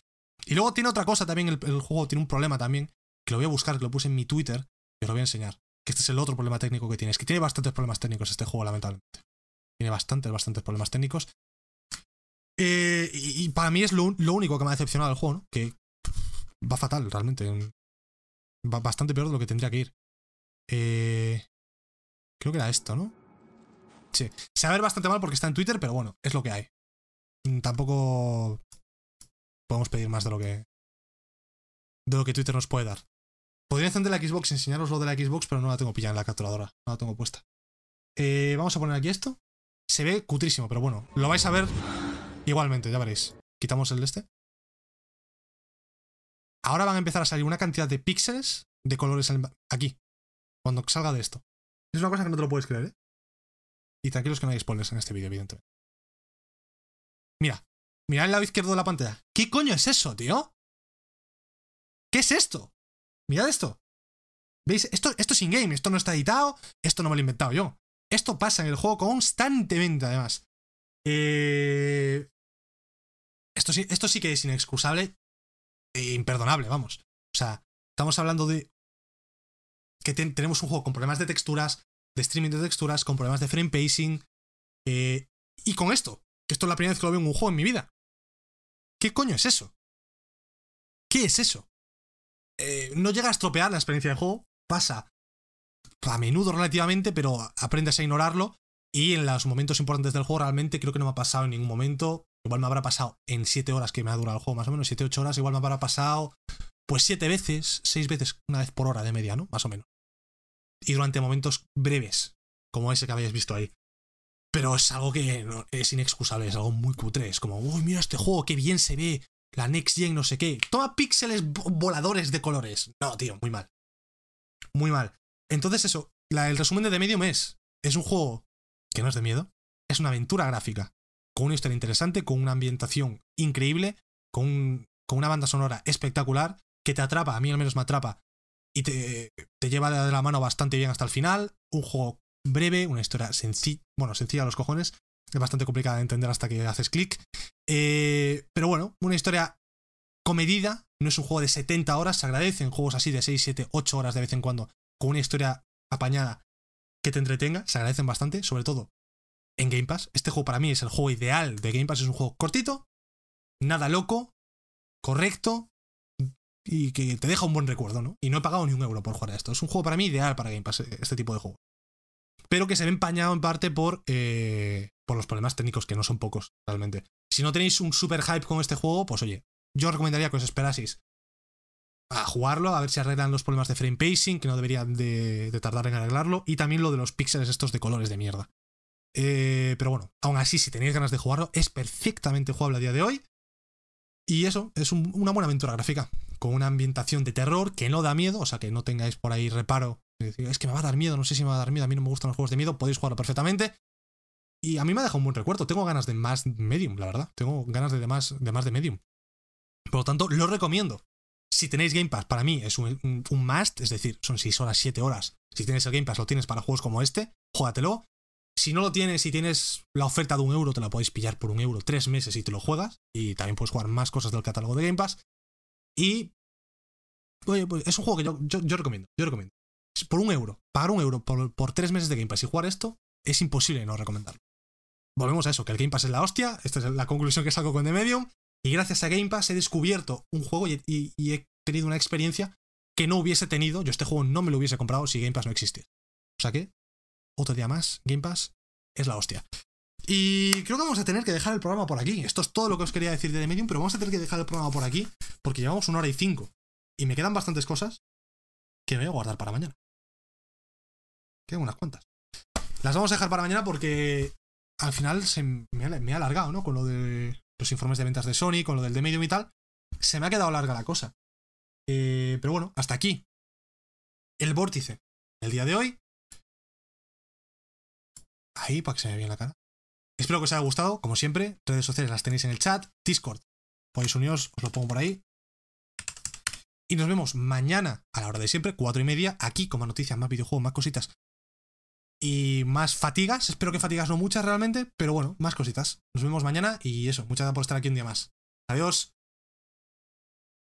Speaker 1: Y luego tiene otra cosa también, el, juego tiene un problema también, que lo voy a buscar, que lo puse en mi Twitter, y os lo voy a enseñar. Que este es el otro problema técnico que tiene. Es que tiene bastantes problemas técnicos este juego, lamentablemente. Tiene bastantes, bastantes problemas técnicos. Eh, y, para mí es lo, único que me ha decepcionado el juego, ¿no? Que va fatal, realmente. Va bastante peor de lo que tendría que ir. Eh, creo que era esto, ¿no? Sí. Se va a ver bastante mal porque está en Twitter, pero bueno, es lo que hay. Tampoco podemos pedir más de lo que. de lo que Twitter nos puede dar. Podría encender la Xbox y enseñaros lo de la Xbox, pero no la tengo pillada en la capturadora. No la tengo puesta. Eh, vamos a poner aquí esto. Se ve cutrísimo, pero bueno, lo vais a ver igualmente, ya veréis. Quitamos el de este. Ahora van a empezar a salir una cantidad de píxeles de colores aquí. Cuando salga de esto. Es una cosa que no te lo puedes creer, ¿eh? Y tranquilos que no hay spoilers en este vídeo, evidentemente. Mira, mira el lado izquierdo de la pantalla. ¿Qué coño es eso, tío? ¿Qué es esto? Mirad esto. ¿Veis? Esto, esto es in-game, esto no está editado, esto no me lo he inventado yo. Esto pasa en el juego constantemente, además. Eh... Esto, sí, esto sí que es inexcusable e imperdonable, vamos. O sea, estamos hablando de que tenemos un juego con problemas de texturas, de streaming de texturas, con problemas de frame pacing. Eh, y con esto, que esto es la primera vez que lo veo en un juego en mi vida. ¿Qué coño es eso? ¿Qué es eso? Eh, no llega a estropear la experiencia de juego, pasa a menudo relativamente, pero aprendes a ignorarlo. Y en los momentos importantes del juego realmente creo que no me ha pasado en ningún momento. Igual me habrá pasado en 7 horas que me ha durado el juego, más o menos, 7-8 horas, igual me habrá pasado pues 7 veces, 6 veces, una vez por hora de media, ¿no? Más o menos. Y durante momentos breves, como ese que habéis visto ahí. Pero es algo que es inexcusable, es algo muy cutre. Es como, uy, mira este juego, qué bien se ve. La Next Gen, no sé qué. Toma píxeles voladores de colores. No, tío, muy mal. Muy mal. Entonces, eso, el resumen de The Medium es: es un juego que no es de miedo, es una aventura gráfica, con una historia interesante, con una ambientación increíble, con, con una banda sonora espectacular, que te atrapa, a mí al menos me atrapa, y te, te lleva de la mano bastante bien hasta el final. Un juego breve, una historia sencilla, bueno, sencilla a los cojones, es bastante complicada de entender hasta que haces clic. Eh, pero bueno, una historia comedida, no es un juego de 70 horas, se agradecen juegos así de 6, 7, 8 horas de vez en cuando, con una historia apañada que te entretenga, se agradecen bastante, sobre todo en Game Pass. Este juego para mí es el juego ideal de Game Pass, es un juego cortito, nada loco, correcto y que te deja un buen recuerdo, ¿no? Y no he pagado ni un euro por jugar a esto. Es un juego para mí ideal para Game Pass, este tipo de juego. Pero que se ve empañado en parte por, eh, por los problemas técnicos, que no son pocos, realmente. Si no tenéis un super hype con este juego, pues oye, yo recomendaría que os esperaseis a jugarlo, a ver si arreglan los problemas de frame pacing, que no deberían de, tardar en arreglarlo, y también lo de los píxeles estos de colores de mierda. Eh, pero bueno, aún así, si tenéis ganas de jugarlo, es perfectamente jugable a día de hoy. Y eso, es una buena aventura gráfica, con una ambientación de terror que no da miedo, o sea que no tengáis por ahí reparo. Es que me va a dar miedo, no sé si me va a dar miedo, a mí no me gustan los juegos de miedo, podéis jugarlo perfectamente. Y a mí me ha dejado un buen recuerdo, tengo ganas de más Medium, la verdad, tengo ganas de más de, más de Medium. Por lo tanto, lo recomiendo. Si tenéis Game Pass, para mí es un, must, es decir, son 6 horas, 7 horas. Si tienes el Game Pass, lo tienes para juegos como este, júgatelo. Si no lo tienes y tienes la oferta de un euro, te la podéis pillar por un euro tres meses y te lo juegas. Y también puedes jugar más cosas del catálogo de Game Pass. Y. Oye, pues es un juego que yo, recomiendo. Yo recomiendo. Por un euro. Pagar un euro por, tres meses de Game Pass y jugar esto, es imposible no recomendarlo. Volvemos a eso, que el Game Pass es la hostia. Esta es la conclusión que saco con The Medium. Y gracias a Game Pass he descubierto un juego y, he tenido una experiencia que no hubiese tenido, yo este juego no me lo hubiese comprado si Game Pass no existiera. O sea que, otro día más, Game Pass es la hostia. Y creo que vamos a tener que dejar el programa por aquí. Esto es todo lo que os quería decir de The Medium, pero vamos a tener que dejar el programa por aquí porque llevamos una hora y cinco. Y me quedan bastantes cosas que me voy a guardar para mañana. Quedan unas cuantas. Las vamos a dejar para mañana porque al final se me ha, me alargado, ¿no? Con lo de los informes de ventas de Sony, con lo del de Medium y tal, se me ha quedado larga la cosa. Eh, pero bueno, hasta aquí. El vórtice. El día de hoy. Ahí, para que se me vea la cara. Espero que os haya gustado, como siempre. Redes sociales las tenéis en el chat. Discord. Podéis uniros, os lo pongo por ahí. Y nos vemos mañana a la hora de siempre, cuatro y media, aquí con más noticias, más videojuegos, más cositas y más fatigas. Espero que fatigas no muchas realmente, pero bueno, más cositas. Nos vemos mañana y eso, muchas gracias por estar aquí un día más. Adiós.